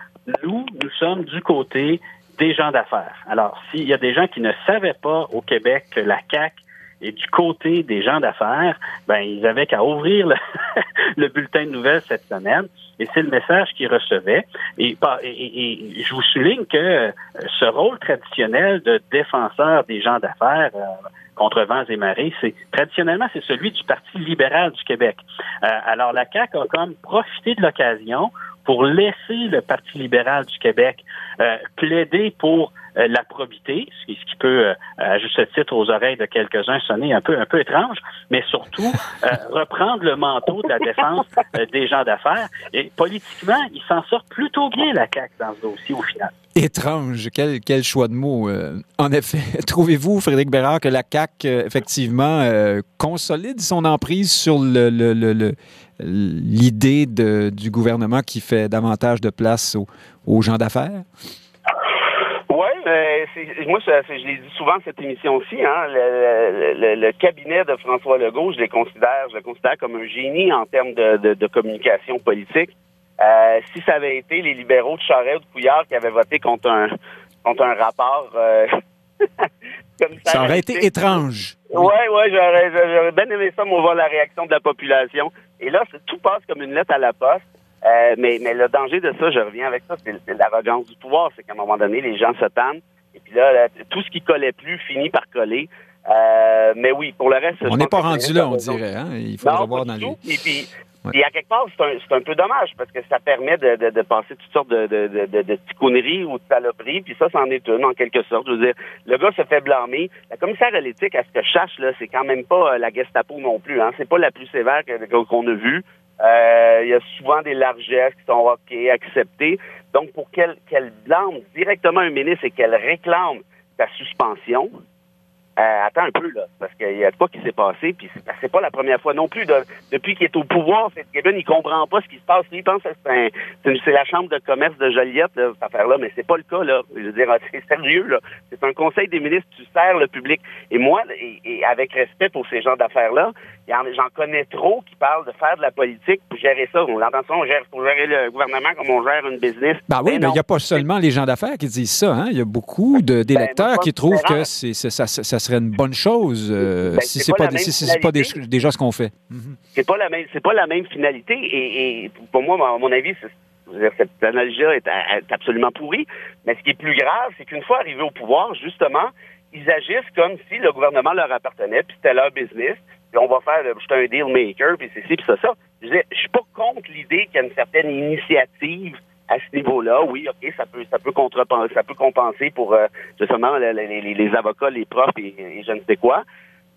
Nous, nous sommes du côté des gens d'affaires. Alors, s'il y a des gens qui ne savaient pas au Québec que la CAC est du côté des gens d'affaires, ben ils avaient qu'à ouvrir le, bulletin de nouvelles cette semaine. Et c'est le message qu'ils recevaient. Et, et, je vous souligne que euh, ce rôle traditionnel de défenseur des gens d'affaires euh, contre vents et marées, c'est traditionnellement c'est celui du Parti libéral du Québec. Euh, alors la CAQ a comme profité de l'occasion pour laisser le Parti libéral du Québec euh, plaider pour la probité, ce qui, peut, euh, à juste titre, aux oreilles de quelques-uns sonner un peu, un peu étrange, mais surtout reprendre le manteau de la défense des gens d'affaires. Et politiquement, il s'en sort plutôt bien, la CAQ, dans ce dossier, au final. Étrange, quel, quel choix de mots. en effet, trouvez-vous, Frédéric Bérard, que la CAQ, effectivement, consolide son emprise sur le, le, le l'idée du gouvernement qui fait davantage de place aux, gens d'affaires? Moi, je, l'ai dit souvent cette émission aussi, hein, le, cabinet de François Legault, je les considère, je le considère comme un génie en termes de, communication politique. Euh, si ça avait été les libéraux de Charest ou de Couillard qui avaient voté contre un contre un rapport euh, ça, aurait été étrange. Oui, oui, j'aurais bien aimé ça, moi, voir la réaction de la population. Et là, tout passe comme une lettre à la poste. Euh, mais, mais le danger de ça, je reviens avec ça, c'est l'arrogance du pouvoir. C'est qu'à un moment donné, les gens se tannent. Et puis là, tout ce qui collait plus finit par coller. Euh, mais oui, pour le reste... On n'est pas rendu là, on dirait. Hein? Il faut revoir dans les... Et puis, à quelque part, c'est un, peu dommage parce que ça permet de, passer toutes sortes de, de, de, ticonneries ou de saloperies, puis ça, c'en est une en quelque sorte. Je veux dire, le gars se fait blâmer. La commissaire à l'éthique, à ce que je cherche, là, c'est quand même pas euh, la Gestapo non plus. Hein. C'est pas la plus sévère qu'on a vue. Euh, il y a souvent des largesses qui sont OK, acceptées. Donc, pour qu'elle qu'elle blâme directement un ministre et qu'elle réclame sa suspension, euh, attends un peu, là, parce qu'il y a quoi qui s'est passé, puis c'est pas la première fois non plus. depuis qu'il est au pouvoir, Fitzgibbon, il comprend pas ce qui se passe. il pense que c'est la chambre de commerce de Joliette, là, cette affaire-là, mais c'est pas le cas, là. Je veux dire, c'est sérieux, là. C'est un conseil des ministres, tu sers le public. Et moi, et, avec respect pour ces gens d'affaires-là, j'en connais trop qui parlent de faire de la politique pour gérer ça. On entend ça, on gère, pour gérer le gouvernement comme on gère une business. Ben oui, mais il n'y a pas seulement les gens d'affaires qui disent ça, hein. Il y a beaucoup d'électeurs ben, qui trouvent que c'est, ça, ça serait une bonne chose euh, ben, si pas, si pas déjà ce qu'on fait. Mhm. C'est pas la même c'est pas la même finalité et, pour moi à mon avis cette analogie-là est, absolument pourrie. Mais ce qui est plus grave, c'est qu'une fois arrivés au pouvoir, justement, ils agissent comme si le gouvernement leur appartenait, puis c'était leur business, puis on va faire, je suis un deal maker, puis c'est ci, puis ça, ça. Je ne suis pas contre l'idée qu'il y a une certaine initiative à ce niveau-là, oui, OK, ça peut ça peut contrepenser, ça peut compenser pour euh, justement les, avocats, les profs et, je ne sais quoi.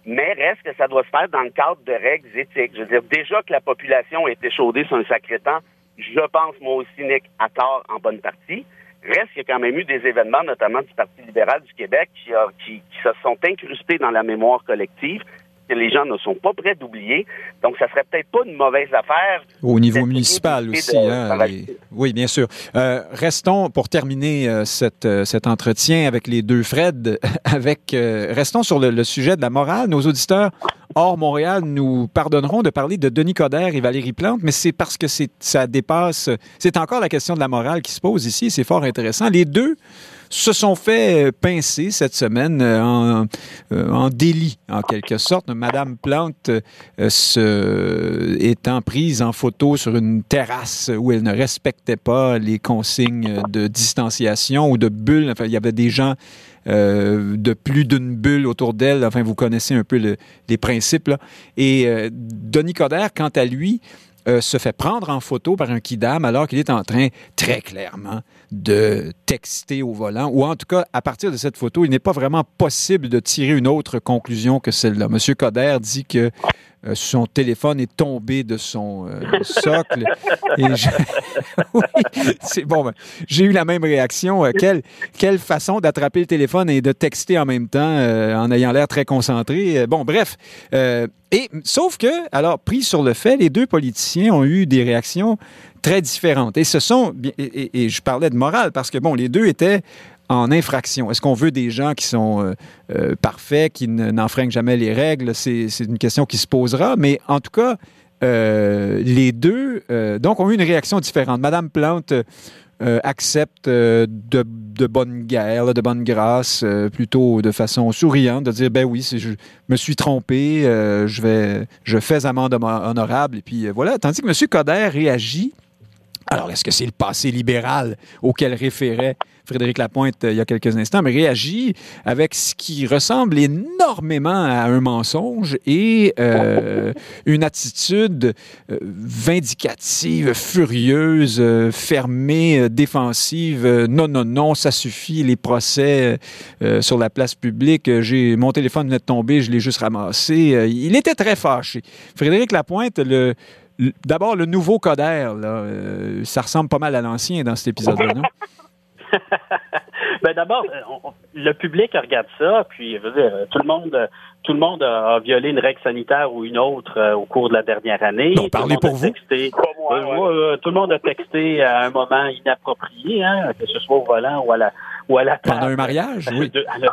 Mais reste que ça doit se faire dans le cadre de règles éthiques. Je veux dire, déjà que la population a été chaudée sur un sacré temps, je pense, moi aussi, Nick, à tort en bonne partie. Reste qu'il y a quand même eu des événements, notamment du Parti libéral du Québec, qui, qui, qui se sont incrustés dans la mémoire collective les gens ne sont pas prêts d'oublier. Donc, ça serait peut-être pas une mauvaise affaire. Au niveau municipal aussi. Hein, Oui, bien sûr. Euh, restons, pour terminer euh, cette, euh, cet entretien avec les deux Fred, avec, restons sur le, sujet de la morale. Nos auditeurs hors Montréal nous pardonneront de parler de Denis Coderre et Valérie Plante, mais c'est parce que ça dépasse. C'est encore la question de la morale qui se pose ici. C'est fort intéressant. Les deux se sont fait pincer cette semaine en, en délit, en quelque sorte. Madame Plante se, étant prise en photo sur une terrasse où elle ne respectait pas les consignes de distanciation ou de bulle. Enfin, il y avait des gens euh, de plus d'une bulle autour d'elle. Enfin, vous connaissez un peu les principes. Et euh, Denis Coderre, quant à lui, euh, se fait prendre en photo par un kidam alors qu'il est en train, très clairement, de texter au volant, ou en tout cas, à partir de cette photo, il n'est pas vraiment possible de tirer une autre conclusion que celle-là. Monsieur Coder dit que euh, son téléphone est tombé de son euh, socle. Oui, c'est bon. Ben, j'ai eu la même réaction. Euh, quelle, quelle façon d'attraper le téléphone et de texter en même temps en ayant l'air très concentré? bon, bref. et sauf que, alors, pris sur le fait, les deux politiciens ont eu des réactions très différentes. Et ce sont, et, je parlais de morale parce que, bon, les deux étaient en infraction? Est-ce qu'on veut des gens qui sont euh, euh, parfaits, qui n'enfreignent jamais les règles? C'est une question qui se posera. Mais en tout cas, euh, les deux, donc, ont eu une réaction différente. Madame Plante accepte de, bonne guerre, de bonne grâce, plutôt de façon souriante, de dire ben oui, je me suis trompé, je vais, je fais amende honorable, et puis voilà. Tandis que M. Coder réagit. Alors, est-ce que c'est le passé libéral auquel référait Frédéric Lapointe euh, il y a quelques instants, mais réagit avec ce qui ressemble énormément à un mensonge et euh, une attitude euh, vindicative, furieuse, fermée, défensive. non, non, non, ça suffit. Les procès sur la place publique, j'ai mon téléphone venait de tomber, je l'ai juste ramassé. il était très fâché. Frédéric Lapointe, le, D'abord, le nouveau Coder, là, ça ressemble pas mal à l'ancien dans cet épisode-là, non? ben d'abord, euh, le public regarde ça, puis je veux dire, tout le monde, tout le monde a, violé une règle sanitaire ou une autre euh, au cours de la dernière année. Non, parlez pour vous. Euh, tout le monde a texté à un moment inapproprié, hein, que ce soit au volant ou à la ou à la Pendant un mariage, oui. à la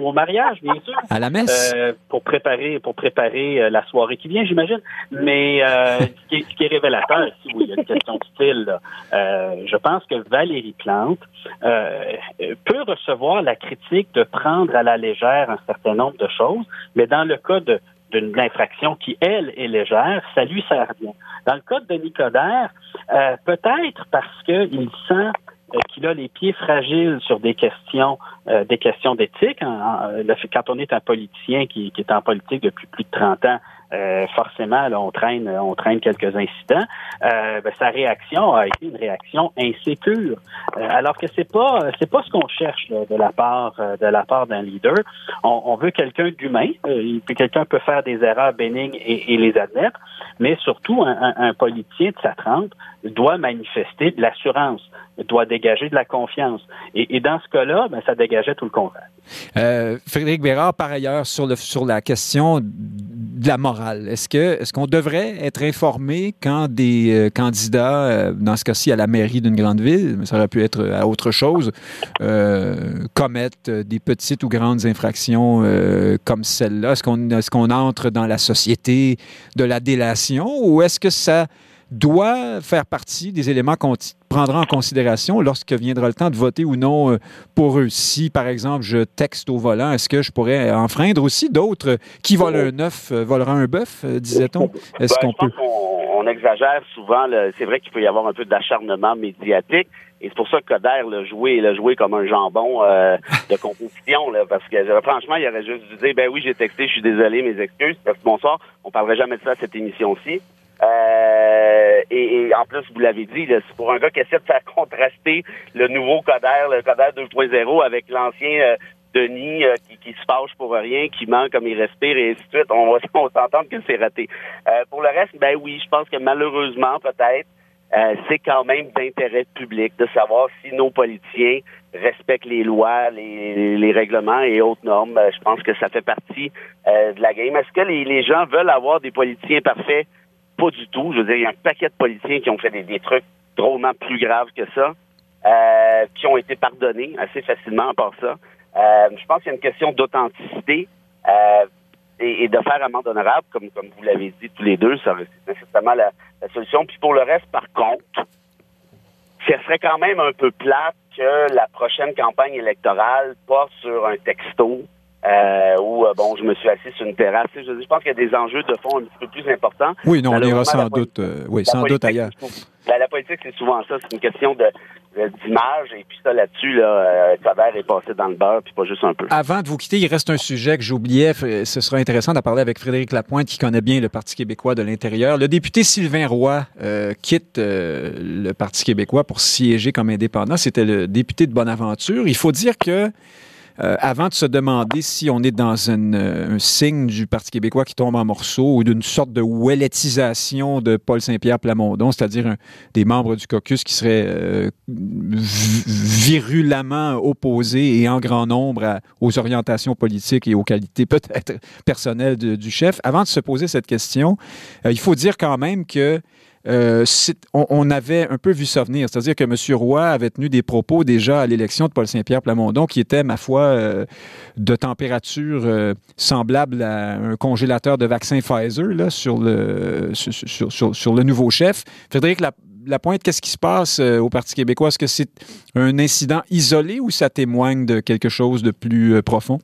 ou au mariage, bien sûr. À la messe. Euh, pour préparer, pour préparer euh, la soirée qui vient, j'imagine. Mais euh, ce, qui est, ce, qui est, révélateur ici, où il y a une question de style, je pense que Valérie Plante peut recevoir la critique de prendre à la légère un certain nombre de choses, mais dans le cas de d'une infraction qui, elle, est légère, ça lui sert bien. Dans le cas de Nicodère, euh, peut-être parce qu'il sent euh, qu'il a les pieds fragiles sur des questions, euh, des questions d'éthique. quand on est un politicien qui, est en politique depuis plus de 30 ans, euh, forcément, là, on traîne, on traîne quelques incidents. Euh, ben, sa réaction a été une réaction insécure, euh, alors que c'est pas, c'est pas ce qu'on cherche de la part, de la part d'un leader. On, veut quelqu'un d'humain. quelqu'un peut faire des erreurs bénignes et, et les admettre, mais surtout un, un, politicien de sa trempe doit manifester de l'assurance, doit dégager de la confiance. Et, dans ce cas-là, ben, ça dégageait tout le contraire. Frédéric Bérard, par ailleurs, sur, la question de la morale. Est-ce que est-ce qu'on devrait être informé quand des euh, candidats, euh, dans ce cas-ci à la mairie d'une grande ville, mais ça aurait pu être à autre chose, euh, commettent des petites ou grandes infractions comme celle-là? Est-ce qu'on est-ce qu'on entre dans la société de la délation ou est-ce que ça doit faire partie des éléments qu'on prendra en considération lorsque viendra le temps de voter ou non euh, pour eux. Si, par exemple, je texte au volant, est-ce que je pourrais enfreindre aussi d'autres? Qui volent un œuf, euh, volera un bœuf, euh, disait-on? Est-ce ben, qu'on peut... On, exagère souvent. C'est vrai qu'il peut y avoir un peu d'acharnement médiatique. Et c'est pour ça que Coder l'a joué, l'a joué comme un jambon de compétition, là, parce que franchement, il aurait juste dû dire, ben oui, j'ai texté, je suis désolé, mes excuses, parce que bonsoir, on parlerait jamais de ça à cette émission-ci. Euh, et, en plus, vous l'avez dit, c'est pour un gars qui essaie de faire contraster le nouveau Coder, le Coder 2.0 avec l'ancien euh, Denis euh, qui, se fâche pour rien, qui ment comme il respire et ainsi de suite. On va, s'entendre que c'est raté. pour le reste, ben oui, je pense que malheureusement, peut-être, c'est quand même d'intérêt public de savoir si nos politiciens respectent les lois, les, règlements et autres normes. je pense que ça fait partie de la game. Est-ce que les, les gens veulent avoir des politiciens parfaits? Pas du tout. Je veux dire, il y a un paquet de policiers qui ont fait des, trucs drôlement plus graves que ça, euh, qui ont été pardonnés assez facilement par ça. Euh, je pense qu'il y a une question d'authenticité euh, et, de faire amende honorable, comme, comme vous l'avez dit tous les deux, ça c'est nécessairement la, la, solution. Puis pour le reste, par contre, ce serait quand même un peu plate que la prochaine campagne électorale porte sur un texto euh, où, euh, bon, je me suis assis sur une terrasse. Je, je pense qu'il y a des enjeux de fond un petit peu plus importants. Oui, non, on ira sans doute, euh, oui, sans doute ailleurs. La, politique, c'est souvent ça. C'est une question de d'image et puis ça là-dessus là euh, est passé dans le beurre puis pas juste un peu. Avant de vous quitter, il reste un sujet que j'oubliais, ce sera intéressant d'en parler avec Frédéric Lapointe qui connaît bien le Parti québécois de l'intérieur. Le député Sylvain Roy euh, quitte le Parti québécois pour siéger comme indépendant, c'était le député de Bonaventure. Il faut dire que euh, avant de se demander si on est dans euh, un signe du Parti québécois qui tombe en morceaux ou d'une sorte de wellettisation de Paul Saint-Pierre Plamondon, c'est-à-dire des membres du caucus qui seraient euh, virulemment opposés et en grand nombre aux orientations politiques et aux qualités peut-être personnelles du chef. Avant de se poser cette question, il faut dire quand même que euh, on, avait un peu vu ça venir. C'est-à-dire que M. Roy avait tenu des propos déjà à l'élection de Paul Saint-Pierre Plamondon qui était, ma foi, euh, de température euh, semblable à un congélateur de vaccin Pfizer là, sur, le, nouveau chef. Frédéric Lapointe, qu'est-ce qui se passe au Parti québécois? Est-ce que c'est un incident isolé ou ça témoigne de quelque chose de plus profond?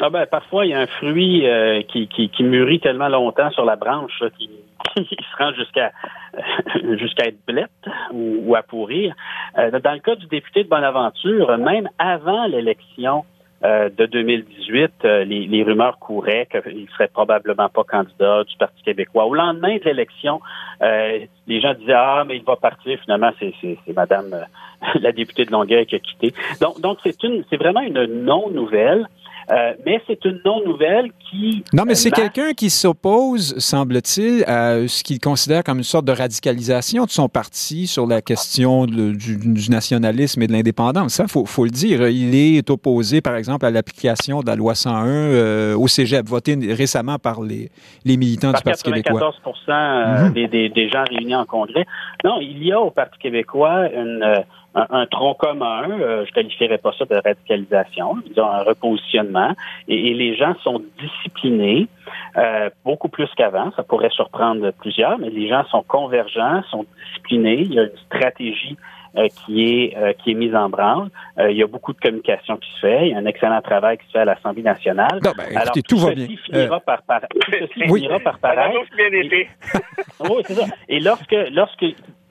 Ah ben, parfois, il y a un fruit qui, qui, mûrit tellement longtemps sur la branche qui il se rend jusqu'à jusqu'à être blette ou, à pourrir. Euh, dans le cas du député de Bonaventure, même avant l'élection euh, de 2018, euh, les, rumeurs couraient qu'il serait probablement pas candidat du Parti québécois. Au lendemain de l'élection, les gens disaient Ah, mais il va partir. Finalement, c'est Madame la députée de Longueuil qui a quitté. Donc, donc c'est une c'est vraiment une non-nouvelle. Euh, mais c'est une non-nouvelle qui... Non, mais c'est quelqu'un qui s'oppose, semble-t-il, à ce qu'il considère comme une sorte de radicalisation de son parti sur la question du, nationalisme et de l'indépendance. Ça, faut, faut le dire. Il est opposé, par exemple, à l'application de la loi 101 euh, au cégep, voté récemment par les, les militants du Parti québécois. 94 euh, mhm. des, des, gens réunis en congrès. Non, il y a au Parti québécois une un, tronc commun, euh, je qualifierais pas ça de radicalisation, disons un repositionnement, et, les gens sont disciplinés euh, beaucoup plus qu'avant. Ça pourrait surprendre plusieurs, mais les gens sont convergents, sont disciplinés. Il y a une stratégie euh, qui est euh, qui est mise en branle. Euh, il y a beaucoup de communication qui se fait. Il y a un excellent travail qui se fait à l'Assemblée nationale. Non, ben, Alors, tout, tout va bien. Finira par, par, tout ceci oui. finira par paraître. Et, oui, c'est ça. Et lorsque lorsque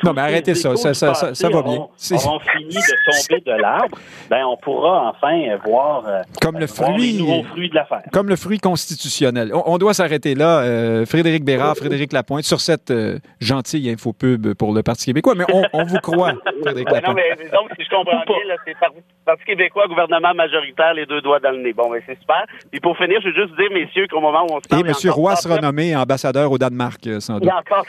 non, mais arrêtez ça, ça, ça, ça, va bien. On fini de tomber de l'arbre, ben on pourra enfin voir, comme le fruit, les fruits de l'affaire. Comme le fruit constitutionnel. On, doit s'arrêter là. Frédéric Bérard, Frédéric Lapointe, sur cette gentille infopub pour le Parti québécois, mais on, on vous croit. non, mais donc, si je comprends bien, c'est Parti québécois, gouvernement majoritaire, les deux doigts dans le nez. Bon, mais c'est super. Et pour finir, je veux juste dire, messieurs, qu'au moment où on se parle... Et M. Roy sera nommé ambassadeur au Danemark, euh, sans doute. Il y, a encore,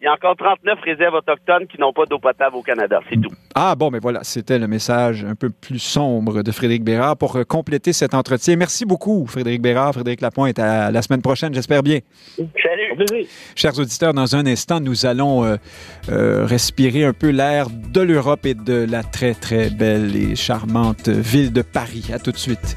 il y a encore 39 réserves autochtones qui n'ont pas d'eau potable au Canada. C'est tout. Ah, bon, mais voilà, c'était le message un peu plus sombre de Frédéric Bérard pour euh, compléter cet entretien. Merci beaucoup, Frédéric Bérard. Frédéric Lapointe, à la semaine prochaine, j'espère bien. Salut. Chers auditeurs, dans un instant, nous allons euh, respirer un peu l'air de l'Europe et de la très, très belle et charmante ville de Paris. À tout de suite.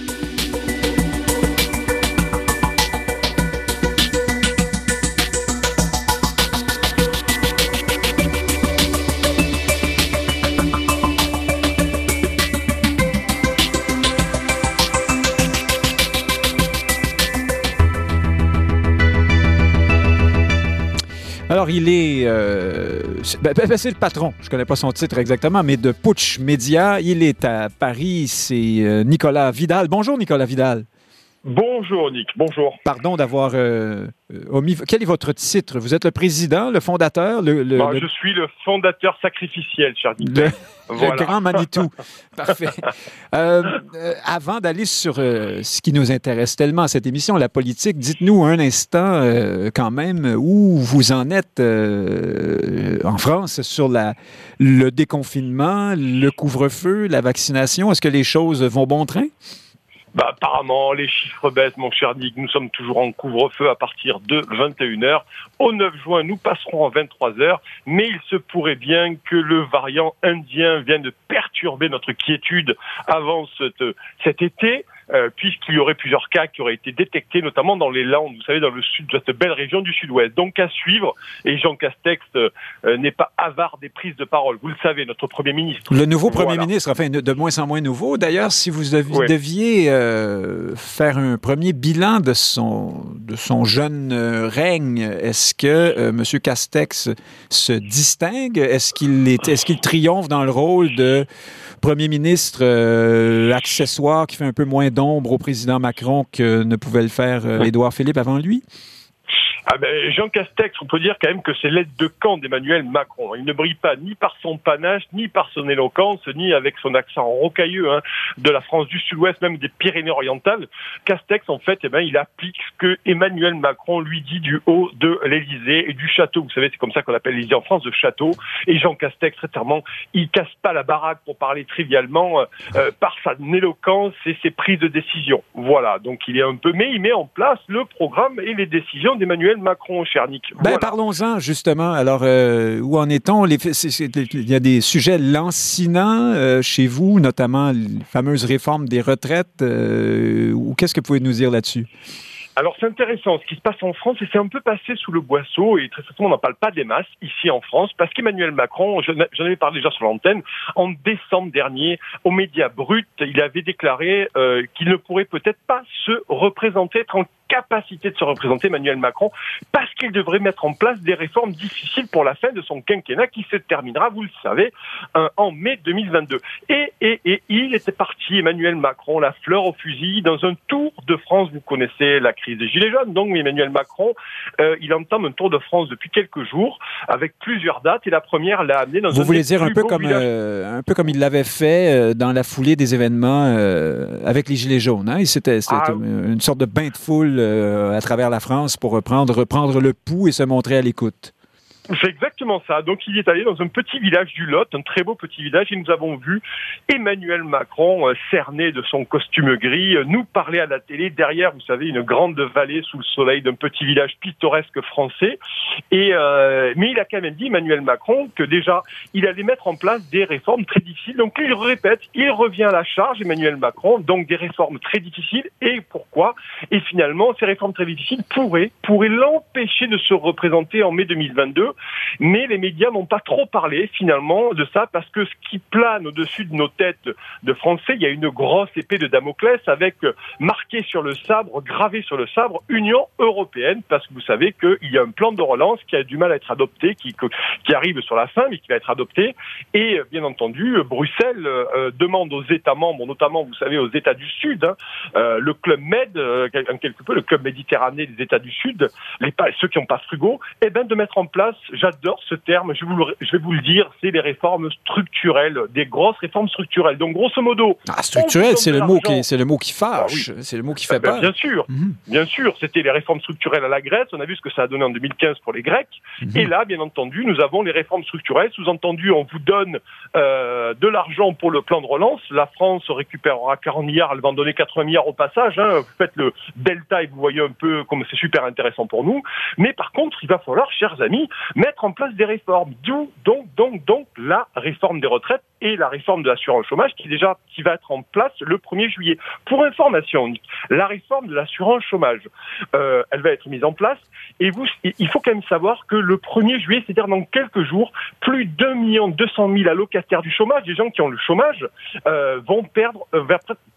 Ben, ben, c'est le patron, je ne connais pas son titre exactement, mais de Putsch Média. Il est à Paris, c'est euh, Nicolas Vidal. Bonjour, Nicolas Vidal. Bonjour Nick, bonjour. Pardon d'avoir euh, euh, omis. Quel est votre titre? Vous êtes le président, le fondateur le, le, Je suis le fondateur sacrificiel, cher Nick. Le, grand Manitou. Parfait. Euh, avant d'aller sur ce qui nous intéresse tellement à cette émission, la politique, dites-nous un instant quand même où vous en êtes en France sur la, le déconfinement, le couvre-feu, la vaccination. Est-ce que les choses vont bon train? Bah, apparemment, les chiffres baissent, mon cher Nick. Nous sommes toujours en couvre-feu à partir de 21h. Au 9 juin, nous passerons à 23h, mais il se pourrait bien que le variant indien vienne perturber notre quiétude avant cet été. Euh, puisqu'il y aurait plusieurs cas qui auraient été détectés, notamment dans les Landes, vous savez, dans le sud, cette belle région du sud-ouest. Donc à suivre, et Jean Castex euh, n'est pas avare des prises de parole. Vous le savez, notre Premier ministre. Le nouveau Premier ministre, enfin de moins en moins nouveau. D'ailleurs, si vous deviez euh, faire un premier bilan de son, de son jeune règne, est-ce que M. Castex se distingue? Est-ce qu'il est, est-ce qu'il triomphe dans le rôle de Premier ministre accessoire qui fait un peu moins d'ombre au président Macron que ne pouvait le faire euh, Édouard Philippe avant lui? Ah ben, Jean Castex, on peut dire quand même que c'est l'aide de camp d'Emmanuel Macron. Il ne brille pas ni par son panache, ni par son éloquence, ni avec son accent rocailleux hein, de la France du Sud-Ouest, même des Pyrénées-Orientales. Castex, en fait, eh ben, il applique ce que Emmanuel Macron lui dit du haut de l'Élysée et du château. Vous savez, c'est comme ça qu'on appelle l'Élysée en France, de château. Et Jean Castex, très clairement, il casse pas la baraque pour parler trivialement euh, euh, par sa éloquence et ses prises de décision. Voilà. Donc il est un peu, mais il met en place le programme et les décisions d'Emmanuel Macron, cher Nick. Ben, Parlons-en, justement. Alors, euh, où en est-on? il y a des sujets lancinants euh, chez vous, notamment les fameuses réformes des retraites. Euh, qu'est-ce que vous pouvez nous dire là-dessus? Alors c'est intéressant ce qui se passe en France et c'est un peu passé sous le boisseau et très certainement on n'en parle pas des masses ici en France parce qu'Emmanuel Macron, j'en avais parlé déjà sur l'antenne, en décembre dernier aux médias bruts, il avait déclaré qu'il ne pourrait peut-être pas se représenter, capacité de se représenter Emmanuel Macron parce qu'il devrait mettre en place des réformes difficiles pour la fin de son quinquennat qui se terminera, vous le savez, en mai 2022. Et, et, et il était parti, Emmanuel Macron, la fleur au fusil, dans un tour de France. Vous connaissez la crise des Gilets jaunes, donc Emmanuel Macron, euh, il entame un tour de France depuis quelques jours avec plusieurs dates et la première l'a amené dans vous un voulez dire un peu comme euh, un peu comme il l'avait fait euh, dans la foulée des événements avec les Gilets jaunes. Hein? C'était ah, une sorte de bain de foule euh, à travers la France pour reprendre, reprendre le pouls et se montrer à l'écoute. C'est exactement ça. Donc il est allé dans un petit village du Lot, un très beau petit village, et nous avons vu Emmanuel Macron, euh, cerné de son costume gris, euh, nous parler à la télé. Derrière, vous savez, une grande vallée sous le soleil d'un petit village pittoresque français. Et euh, mais il a quand même dit Emmanuel Macron que déjà il allait mettre en place des réformes très difficiles. Donc il répète, il revient à la charge, Emmanuel Macron, donc des réformes très difficiles. Et pourquoi? Et finalement, ces réformes très difficiles pourraient pourraient l'empêcher de se représenter en mai 2022 mais les médias n'ont pas trop parlé finalement de ça parce que ce qui plane au-dessus de nos têtes de Français, il y a une grosse épée de Damoclès avec euh, marqué sur le sabre, gravé sur le sabre, Union européenne, parce que vous savez qu'il y a un plan de relance qui a du mal à être adopté, qui, qui arrive sur la fin, mais qui va être adopté. Et euh, bien entendu, Bruxelles euh, demande aux États membres, notamment, vous savez, aux États du Sud, hein, le club Med, quelque peu le club méditerranéen des États du Sud, les, ceux qui n'ont pas frigo, eh ben, de mettre en place j'adore ce terme, je, vais vous le dire, c'est les réformes structurelles, des grosses réformes structurelles. Donc grosso modo, ah, structurel, c'est le mot qui c'est le mot qui fâche, ah c'est le mot qui fait ah ben, peur. Bien sûr, mhm. bien sûr, c'était les réformes structurelles à la Grèce. On a vu ce que ça a donné en 2015 pour les Grecs. Mhm. Et là, bien entendu, nous avons les réformes structurelles. Sous-entendu, on vous donne euh, de l'argent pour le plan de relance. La France récupérera 40 milliards, elle va en donner 80 milliards au passage. Hein. Vous faites le delta et vous voyez un peu comme c'est super intéressant pour nous. Mais par contre, il va falloir, chers amis, mettre en place des réformes. D'où donc donc donc la réforme des retraites et la réforme de l'assurance chômage qui déjà qui va être en place le 1er juillet. Pour information, la réforme de l'assurance chômage, euh, elle va être mise en place et vous, il faut quand même savoir que le 1er juillet, c'est-à-dire dans quelques jours, plus de 2 millions 200 000 allocataires du chômage, des gens qui ont le chômage, euh, vont perdre, euh,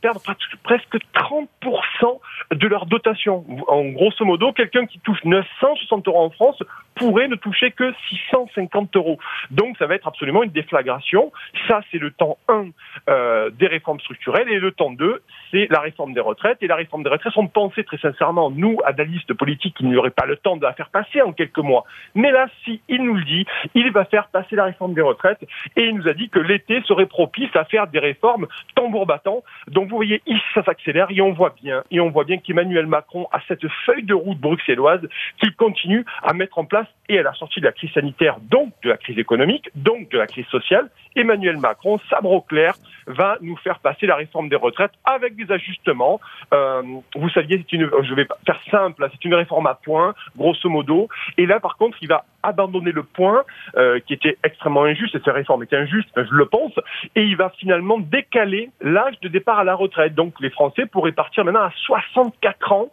perdre presque 30% de leur dotation. En grosso modo, quelqu'un qui touche 960 euros en France pourrait ne toucher que 650 euros. Donc ça va être absolument une déflagration. Ça, c'est le temps 1 euh, des réformes structurelles et le temps 2, c'est la réforme des retraites. Et la réforme des retraites, on pensait très sincèrement, nous, analystes politiques, qu'il n'y aurait pas le temps de la faire passer en quelques mois. Mais là, si il nous le dit, il va faire passer la réforme des retraites et il nous a dit que l'été serait propice à faire des réformes tambour battant. Donc vous voyez, ça s'accélère et on voit bien, et on voit bien qu'Emmanuel Macron a cette feuille de route bruxelloise qu'il continue à mettre en place et à la sortie de la crise sanitaire, donc de la crise économique, donc de la crise sociale, Emmanuel Macron, sabre au clair, va nous faire passer la réforme des retraites avec des ajustements. Euh, vous saviez, une, je vais faire simple, c'est une réforme à points, grosso modo. Et là, par contre, il va abandonner le point euh, qui était extrêmement injuste, et cette réforme était injuste, je le pense, et il va finalement décaler l'âge de départ à la retraite. Donc les Français pourraient partir maintenant à 64 ans,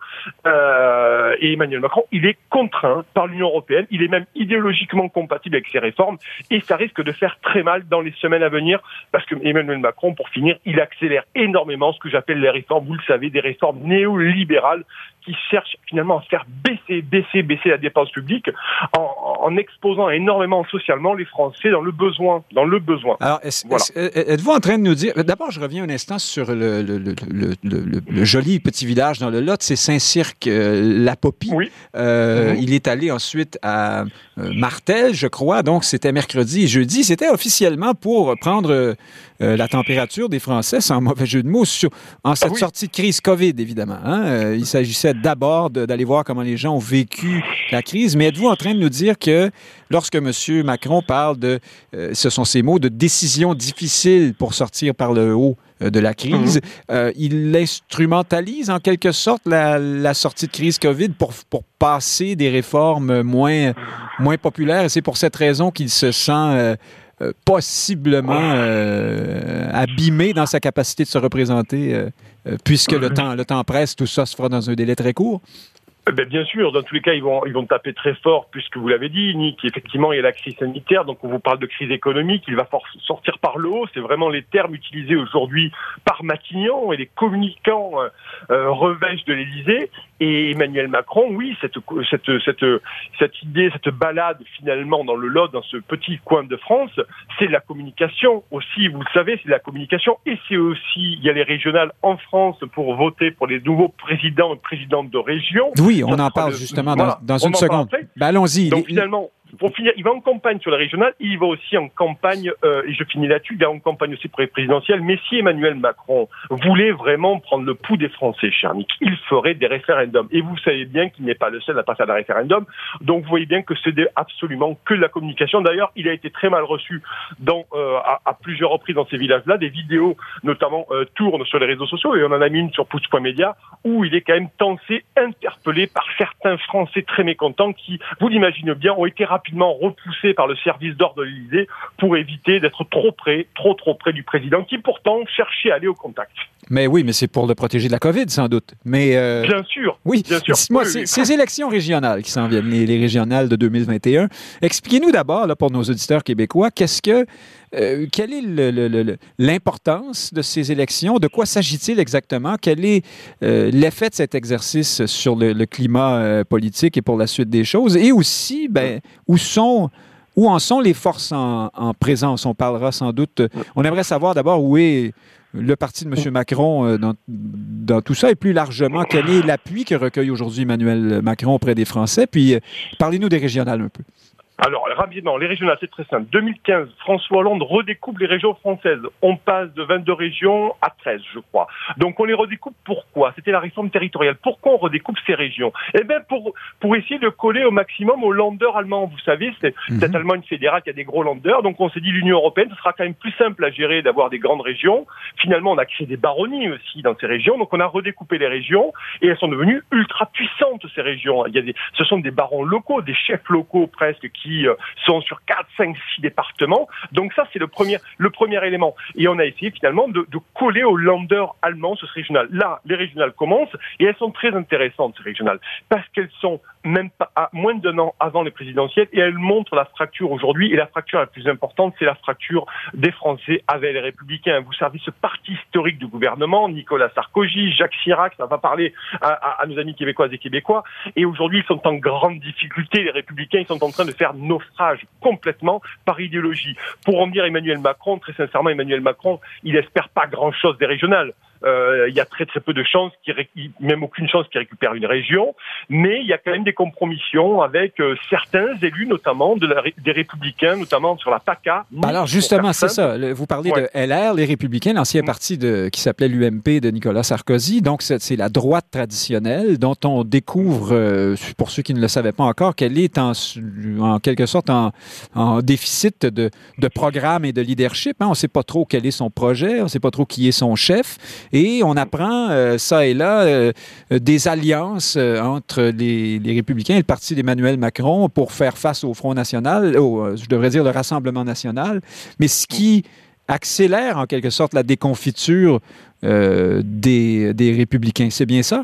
euh, et Emmanuel Macron, il est contraint par l'Union européenne, il est même idéologiquement compatible avec ces réformes, et ça risque de faire très mal dans les semaines à venir, parce que Emmanuel Macron, pour finir, il accélère énormément ce que j'appelle les réformes, vous le savez, des réformes néolibérales qui cherchent finalement à faire baisser, baisser, baisser la dépense publique en, en exposant énormément socialement les Français dans le besoin, dans le besoin. Alors, êtes-vous en train de nous dire D'abord, je reviens un instant sur le, le, le, le joli petit village dans le Lot, c'est Saint-Cirque, euh, la Popie. Oui. Euh, Il est allé ensuite à euh, Martel, je crois. Donc, c'était mercredi et jeudi. C'était officiellement pour prendre euh, la température des Français, sans mauvais jeu de mots, sur, en cette ah sortie de crise COVID, évidemment. Hein? il s'agissait d'abord d'aller voir comment les gens ont vécu la crise. Mais êtes-vous en train de nous dire que lorsque M. Macron parle de, euh, ce sont ses mots, de décisions difficiles pour sortir par le haut euh, de la crise, mhm. euh, il instrumentalise en quelque sorte la, la, sortie de crise COVID pour, pour passer des réformes moins, moins populaires? Et c'est pour cette raison qu'il se sent possiblement abîmé dans sa capacité de se représenter, puisque le temps, le temps presse, tout ça se fera dans un délai très court. Ben, bien sûr, dans tous les cas, ils vont, ils vont taper très fort, puisque vous l'avez dit, Nick, effectivement, il y a la crise sanitaire, donc on vous parle de crise économique, il va sortir par le haut, c'est vraiment les termes utilisés aujourd'hui par Matignon et les communicants euh, revêchent de l'Élysée, et Emmanuel Macron, oui, cette, cette, cette, cette idée, cette balade finalement dans le Lot, dans ce petit coin de France, c'est la communication aussi, vous le savez, c'est la communication, et c'est aussi, il y a les régionales en France pour voter pour les nouveaux présidents et présidentes de région. Oui, on en parle justement dans, une seconde. Ben, allons-y. Donc finalement, pour finir, il va en campagne sur la régionale, il va aussi en campagne, euh, et je finis là-dessus, il va en campagne aussi pour les présidentielles. Mais si Emmanuel Macron voulait vraiment prendre le pouls des Français, cher Nick, il ferait des référendums. Et vous savez bien qu'il n'est pas le seul à passer à la référendum. Donc vous voyez bien que c'est absolument que de la communication. D'ailleurs, il a été très mal reçu euh, à, plusieurs reprises dans ces villages-là. Des vidéos, notamment, euh, tournent sur les réseaux sociaux, et on en a mis une sur pouce.media, où il est quand même tensé, interpellé par certains Français très mécontents qui, vous l'imaginez bien, ont été rapidement repoussé par le service d'ordre de l'Élysée pour éviter d'être trop près, trop trop près du président, qui pourtant cherchait à aller au contact. Mais oui, mais c'est pour le protéger de la COVID, sans doute. Mais euh... bien sûr. Oui, bien sûr. Moi, ces élections régionales qui s'en viennent, les, les, régionales de 2021, expliquez-nous d'abord, là, pour nos auditeurs québécois, qu'est-ce que, euh, quelle est l'importance de ces élections? De quoi s'agit-il exactement? Quel est euh, l'effet de cet exercice sur le, climat euh, politique et pour la suite des choses? Et aussi, ben, où en sont les forces en, en présence? On parlera sans doute. On aimerait savoir d'abord où est le parti de M. Macron dans, dans, tout ça et plus largement, quel est l'appui que recueille aujourd'hui Emmanuel Macron auprès des Français? Puis, parlez-nous des régionales un peu. Alors, rapidement, les régionales, c'est très simple. 2015, François Hollande redécoupe les régions françaises. On passe de 22 régions à 13, je crois. Donc, on les redécoupe pourquoi? C'était la réforme territoriale. Pourquoi on redécoupe ces régions? Eh bien, pour, pour essayer de coller au maximum aux landeurs allemands. Vous savez, c'est mm -hmm. cette Allemagne fédérale qui a des gros landeurs. Donc, on s'est dit, l'Union européenne, ce sera quand même plus simple à gérer d'avoir des grandes régions. Finalement, on a créé des baronnies aussi dans ces régions. Donc, on a redécoupé les régions et elles sont devenues ultra puissantes, ces régions. Il y a des, ce sont des barons locaux, des chefs locaux presque qui euh, sont sur 4, 5, 6 départements. Donc ça, c'est le premier, le élément. Et on a essayé finalement de, de coller aux landeurs allemands sur ce régional. Là, les régionales commencent et elles sont très intéressantes, ces régionales, parce qu'elles sont même pas à moins d'un an avant les présidentielles, et elle montre la fracture aujourd'hui. Et la fracture la plus importante, c'est la fracture des Français avec les Républicains. Vous savez, ce parti historique du gouvernement, Nicolas Sarkozy, Jacques Chirac, ça va parler à, nos amis québécoises et québécois. Et aujourd'hui, ils sont en grande difficulté. Les Républicains, ils sont en train de faire naufrage complètement par idéologie. Pour en dire Emmanuel Macron, très sincèrement, Emmanuel Macron, il espère pas grand-chose des régionales. Euh, il y a très très peu de chances, même aucune chance qu'il récupère une région, mais il y a quand même des compromissions avec euh, certains élus, notamment de la, des Républicains, notamment sur la PACA. Bah alors justement, c'est ça. Vous parlez de LR, les Républicains, l'ancien mm. parti de, qui s'appelait l'UMP de Nicolas Sarkozy. Donc c'est la droite traditionnelle dont on découvre, euh, pour ceux qui ne le savaient pas encore, qu'elle est en, en quelque sorte en, en déficit de, de, programme et de leadership. Hein. On ne sait pas trop quel est son projet, on ne sait pas trop qui est son chef. Et on apprend euh, ça et là euh, des alliances euh, entre les, républicains et le parti d'Emmanuel Macron pour faire face au Front national, je devrais dire le Rassemblement national, mais ce qui accélère en quelque sorte la déconfiture des républicains. C'est bien ça?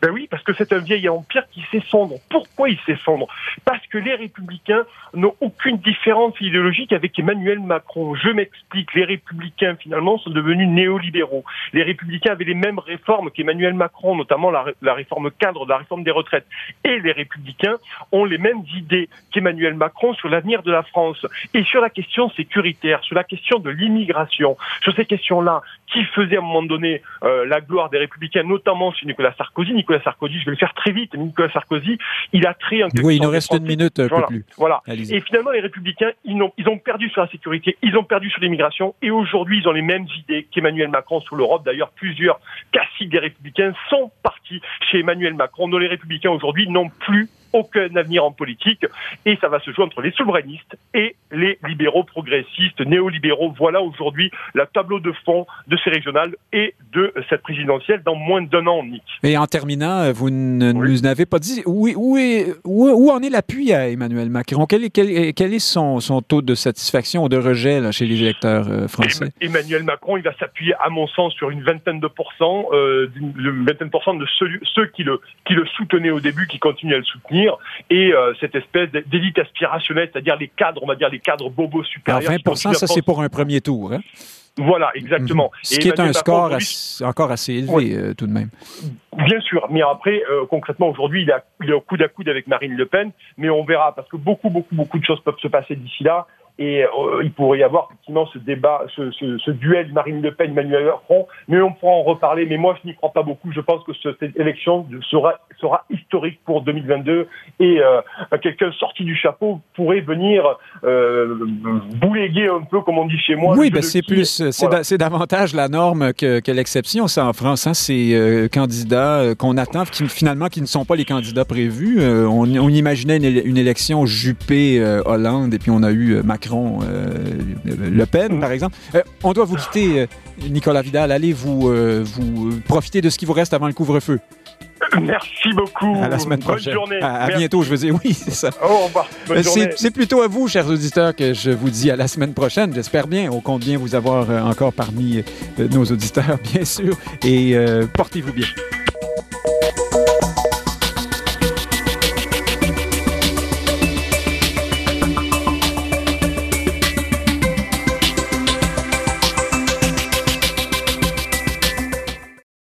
Ben oui, parce que c'est un vieil empire qui s'effondre. Pourquoi il s'effondre? Parce que les républicains n'ont aucune différence idéologique avec Emmanuel Macron. Je m'explique, les républicains finalement sont devenus néolibéraux. Les républicains avaient les mêmes réformes qu'Emmanuel Macron, notamment la, réforme cadre, la réforme des retraites. Et les républicains ont les mêmes idées qu'Emmanuel Macron sur l'avenir de la France. Et sur la question sécuritaire, sur la question de l'immigration, sur ces questions-là, qui faisaient à un moment donné euh, la gloire des républicains, notamment sur Nicolas Sarkozy. Nicolas Sarkozy, je vais le faire très vite, mais Nicolas Sarkozy, il a créé un... Oui, il nous reste une minute, plus. Voilà. Et finalement, les républicains, ils ont, ils ont perdu sur la sécurité, ils ont perdu sur l'immigration, et aujourd'hui, ils ont les mêmes idées qu'Emmanuel Macron sur l'Europe. D'ailleurs, plusieurs caciques des républicains sont partis chez Emmanuel Macron, dont les républicains aujourd'hui n'ont plus aucun avenir en politique et ça va se jouer entre les souverainistes et les libéraux progressistes, néolibéraux. Voilà aujourd'hui le tableau de fond de ces régionales et de cette présidentielle dans moins d'un an, Nick. Et en terminant, vous ne nous avez pas dit où, où, est, où, en est l'appui à Emmanuel Macron? Quel est, quel, est son, son, taux de satisfaction ou de rejet là, chez les électeurs euh, français? Emmanuel Macron, il va s'appuyer, à mon sens, sur une vingtaine de pourcents, euh, une vingtaine de pourcents de ceux, ceux qui, le, qui le soutenaient au début, qui continuent à le soutenir et euh, cette espèce d'élite aspirationnelle, c'est-à-dire les cadres, on va dire les cadres bobos supérieurs. 20 ça c'est pour un premier tour. Hein? Voilà, exactement. Ce qui est un score encore assez élevé euh, tout de même. Bien sûr, mais après, euh, concrètement, aujourd'hui, il, il est au coude à coude avec Marine Le Pen, mais on verra, parce que beaucoup, beaucoup, beaucoup de choses peuvent se passer d'ici là. Et euh, il pourrait y avoir effectivement ce débat, ce, ce, ce duel Marine Le Pen, Emmanuel Macron, mais on pourra en reparler. Mais moi, je n'y crois pas beaucoup. Je pense que cette élection sera, sera historique pour 2022 et euh, quelqu'un sorti du chapeau pourrait venir euh, bouléguer un peu, comme on dit chez moi. Oui, ben c'est plus, c'est davantage la norme que, que l'exception. Ça en France, hein, ces euh, candidats euh, qu'on attend, qui, finalement, qui ne sont pas les candidats prévus. On, on, imaginait une, une élection Juppé-Hollande et puis on a eu Macron Macron, euh, Le Pen, par exemple. Euh, on doit vous quitter, euh, Nicolas Vidal. Allez vous, vous profiter de ce qui vous reste avant le couvre-feu. Merci beaucoup. À la semaine prochaine. Bonne journée. À, bientôt, je veux dire. Oui, c'est ça. Au revoir. C'est plutôt à vous, chers auditeurs, que je vous dis à la semaine prochaine. J'espère bien. On compte bien vous avoir encore parmi nos auditeurs, bien sûr. Et portez-vous bien.